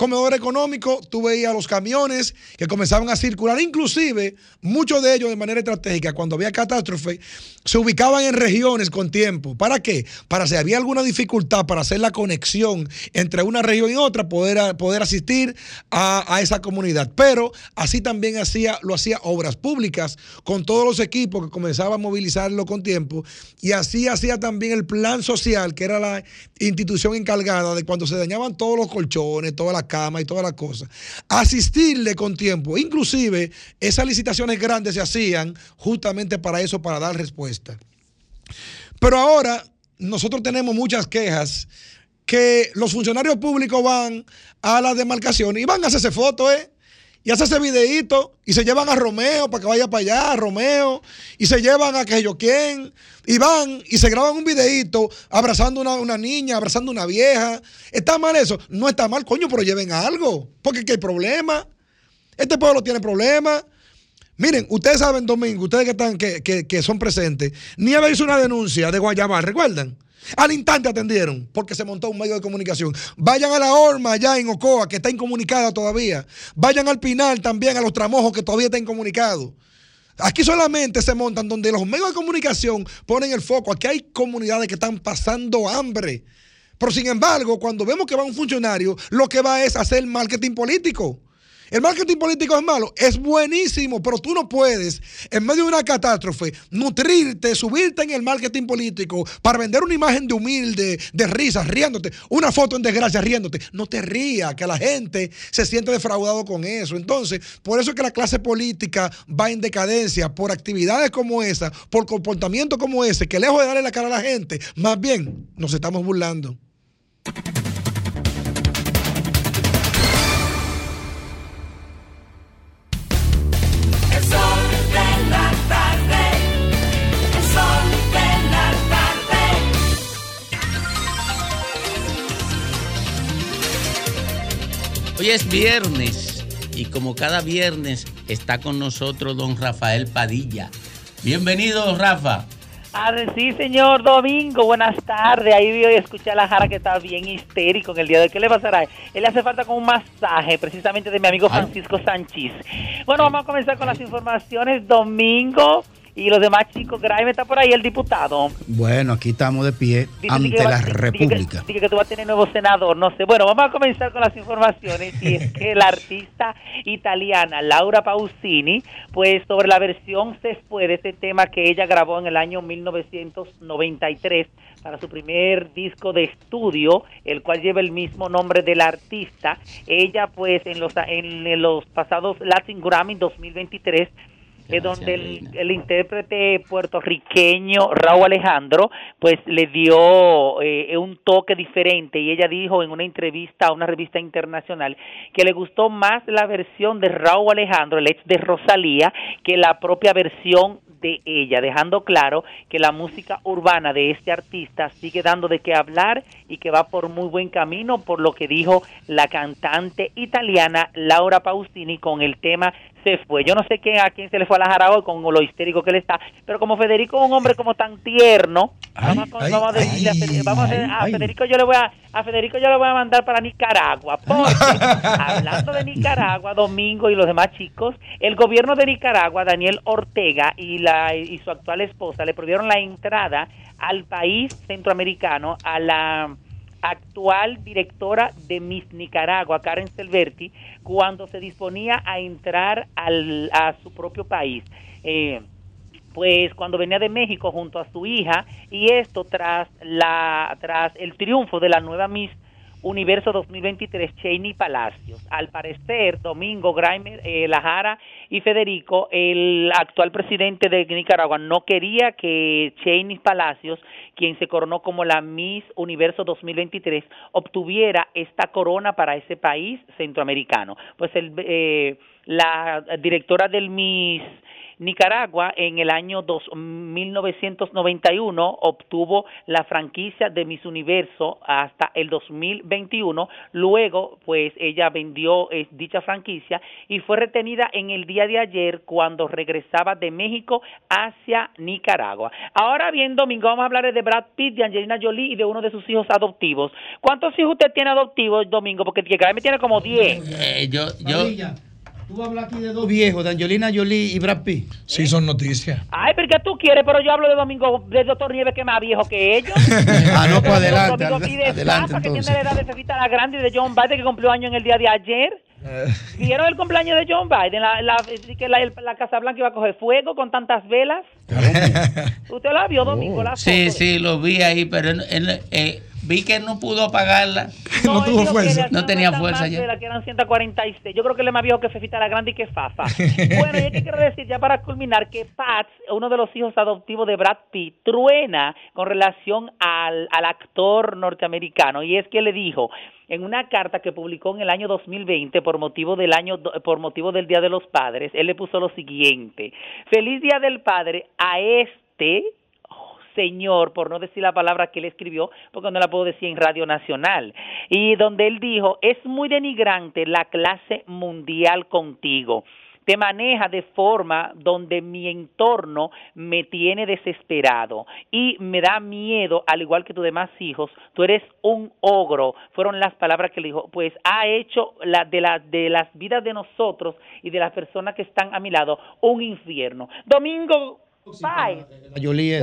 comedor económico, tú veías los camiones que comenzaban a circular, inclusive muchos de ellos de manera estratégica, cuando había catástrofe, se ubicaban en regiones con tiempo. ¿Para qué? Para si había alguna dificultad para hacer la conexión entre una región y otra, poder, poder asistir a, a esa comunidad. Pero así también hacía, lo hacía obras públicas con todos los equipos que comenzaba a movilizarlo con tiempo. Y así hacía también el plan social, que era la institución encargada de cuando se dañaban todos los colchones, todas las camas y todas las cosas, asistirle con tiempo. Inclusive esas licitaciones grandes se hacían justamente para eso, para dar respuesta. Pero ahora nosotros tenemos muchas quejas que los funcionarios públicos van a la demarcación y van a hacerse fotos, ¿eh? Y hacen ese videíto y se llevan a Romeo para que vaya para allá, a Romeo, y se llevan a que yo quién, y van y se graban un videíto abrazando una, una niña, abrazando una vieja. ¿Está mal eso? No está mal, coño, pero lleven algo, porque ¿qué hay problema? Este pueblo tiene problemas. Miren, ustedes saben, Domingo, ustedes que están, que, que- que son presentes, Nieves hizo una denuncia de Guayabal, ¿recuerdan? Al instante atendieron, porque se montó un medio de comunicación. Vayan a la Horma, allá en Ocoa, que está incomunicada todavía. Vayan al Pinal también, a los Tramojos, que todavía está incomunicado. Aquí solamente se montan donde los medios de comunicación ponen el foco. Aquí hay comunidades que están pasando hambre. Pero sin embargo, cuando vemos que va un funcionario, lo que va es hacer marketing político. El marketing político es malo, es buenísimo, pero tú no puedes, en medio de una catástrofe, nutrirte, subirte en el marketing político para vender una imagen de humilde, de risas, riéndote, una foto en desgracia, riéndote. No te rías, que la gente se siente defraudado con eso. Entonces, por eso es que la clase política va en decadencia, por actividades como esa, por comportamiento como ese, que lejos de darle la cara a la gente, más bien nos estamos burlando. Hoy es viernes y como cada viernes está con nosotros don Rafael Padilla. Bienvenido, Rafa. Ah, sí, señor Domingo, buenas tardes. Ahí vi y escuché a la Jara que está bien histérico en el día de hoy. ¿Qué le pasará? Él le hace falta como un masaje, precisamente de mi amigo Francisco Sánchez. Bueno, vamos a comenzar con las informaciones. Domingo y los demás chicos. Graeme está por ahí, el diputado. Bueno, aquí estamos de pie Dice ante que va- la dice que- República. Dice que tú vas a tener nuevo senador, no sé. Bueno, vamos a comenzar con las informaciones. Y es que la artista italiana Laura Pausini, pues sobre la versión fue de este tema que ella grabó en el año 1993 para su primer disco de estudio, el cual lleva el mismo nombre del artista. Ella, pues, en los, en los pasados Latin Grammy 2023 es donde el, el intérprete puertorriqueño Raúl Alejandro pues le dio eh, un toque diferente y ella dijo en una entrevista a una revista internacional que le gustó más la versión de Raúl Alejandro, el ex de Rosalía, que la propia versión de ella, dejando claro que la música urbana de este artista sigue dando de qué hablar y que va por muy buen camino, por lo que dijo la cantante italiana Laura Pausini con el tema se fue. Yo no sé quién, a quién se le fue a la jara hoy con lo histérico que él está, pero como Federico es un hombre como tan tierno, vamos, ay, vamos a decirle a, vamos hacer-. Federico yo le voy a a Federico yo le voy a mandar para Nicaragua, porque hablando de Nicaragua, Domingo y los demás chicos, el gobierno de Nicaragua, Daniel Ortega y la y su actual esposa le prohibieron la entrada al país centroamericano a la actual directora de Miss Nicaragua, Karen Selverti, cuando se disponía a entrar al, a su propio país. Eh, pues cuando venía de México junto a su hija y esto tras la tras el triunfo de la nueva Miss Universo 2023 Cheney Palacios. Al parecer, Domingo Grimer, eh, Lajara y Federico, el actual presidente de Nicaragua, no quería que Cheney Palacios, quien se coronó como la Miss Universo 2023, obtuviera esta corona para ese país centroamericano. Pues el, eh, la directora del Miss Nicaragua en el año dos- 1991 obtuvo la franquicia de Miss Universo hasta el 2021. Luego, pues ella vendió eh, dicha franquicia y fue retenida en el día de ayer cuando regresaba de México hacia Nicaragua. Ahora bien, Domingo, vamos a hablar de Brad Pitt, de Angelina Jolie y de uno de sus hijos adoptivos. ¿Cuántos hijos usted tiene adoptivos, Domingo? Porque que me tiene como 10. Eh, yo, yo, tú hablas aquí de dos viejos, de Angelina Jolie y Brad Pitt. Sí, son noticias. Ay, pero ¿qué tú quieres? Pero yo hablo de Domingo, de Doctor Nieves, que es más viejo que ellos. Ah, no, pues adelante, Domingo y de adelante, Zafa, que tiene la edad de Fefita la Grande y de John Biden, que cumplió año en el día de ayer. ¿Vieron el cumpleaños de John Biden? La, la, que la, la Casa Blanca iba a coger fuego con tantas velas. ¿Usted la vio, Domingo? La sí, sí, lo vi ahí, pero él- él, eh, vi que no pudo pagarla. No, le hacían No tenía fuerza ya. velas, que eran 146. Yo creo que él es más viejo que Fefita la Grande y que Fafa. bueno, y es que quiero decir, ya para culminar, que Pats, uno de los hijos adoptivos de Brad Pitt, truena con relación al, al actor norteamericano. Y es que le dijo en una carta que publicó en el año 2020 por motivo del año por motivo del Día de los Padres, él le puso lo siguiente: Feliz Día del Padre a este señor, por no decir la palabra que él escribió, porque no la puedo decir en Radio Nacional, y donde él dijo, es muy denigrante la clase mundial contigo. Te maneja de forma donde mi entorno me tiene desesperado y me da miedo, al igual que tus demás hijos. Tú eres un ogro, fueron las palabras que le dijo. Pues ha hecho la, de, la, de las vidas de nosotros y de las personas que están a mi lado un infierno. Domingo, bye.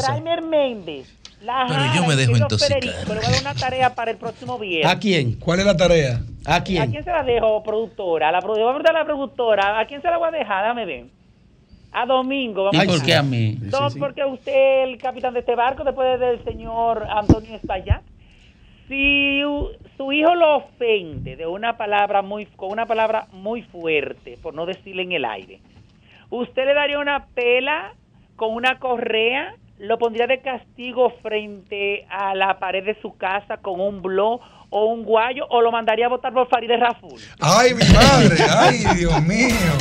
Kramer Méndez. La Pero Jara, yo me dejo intoxicar. Federico, Le voy a dar una tarea para el próximo viernes. ¿A quién? ¿Cuál es la tarea? ¿A ¿A quién se la dejo, productora? La, produ- vamos a la productora. ¿A quién se la voy a dejar? Dame ver. A Domingo. Vamos ¿Y a por qué a mí? No, porque usted es el capitán de este barco después del señor Antonio Espaillat. Si su hijo lo ofende de una palabra muy con una palabra muy fuerte, por no decirle en el aire, usted le daría una pela con una correa, lo pondría de castigo frente a la pared de su casa con un blog o un guayo o lo mandaría a votar por Farideh Raful. Ay, mi madre, ay, Dios mío.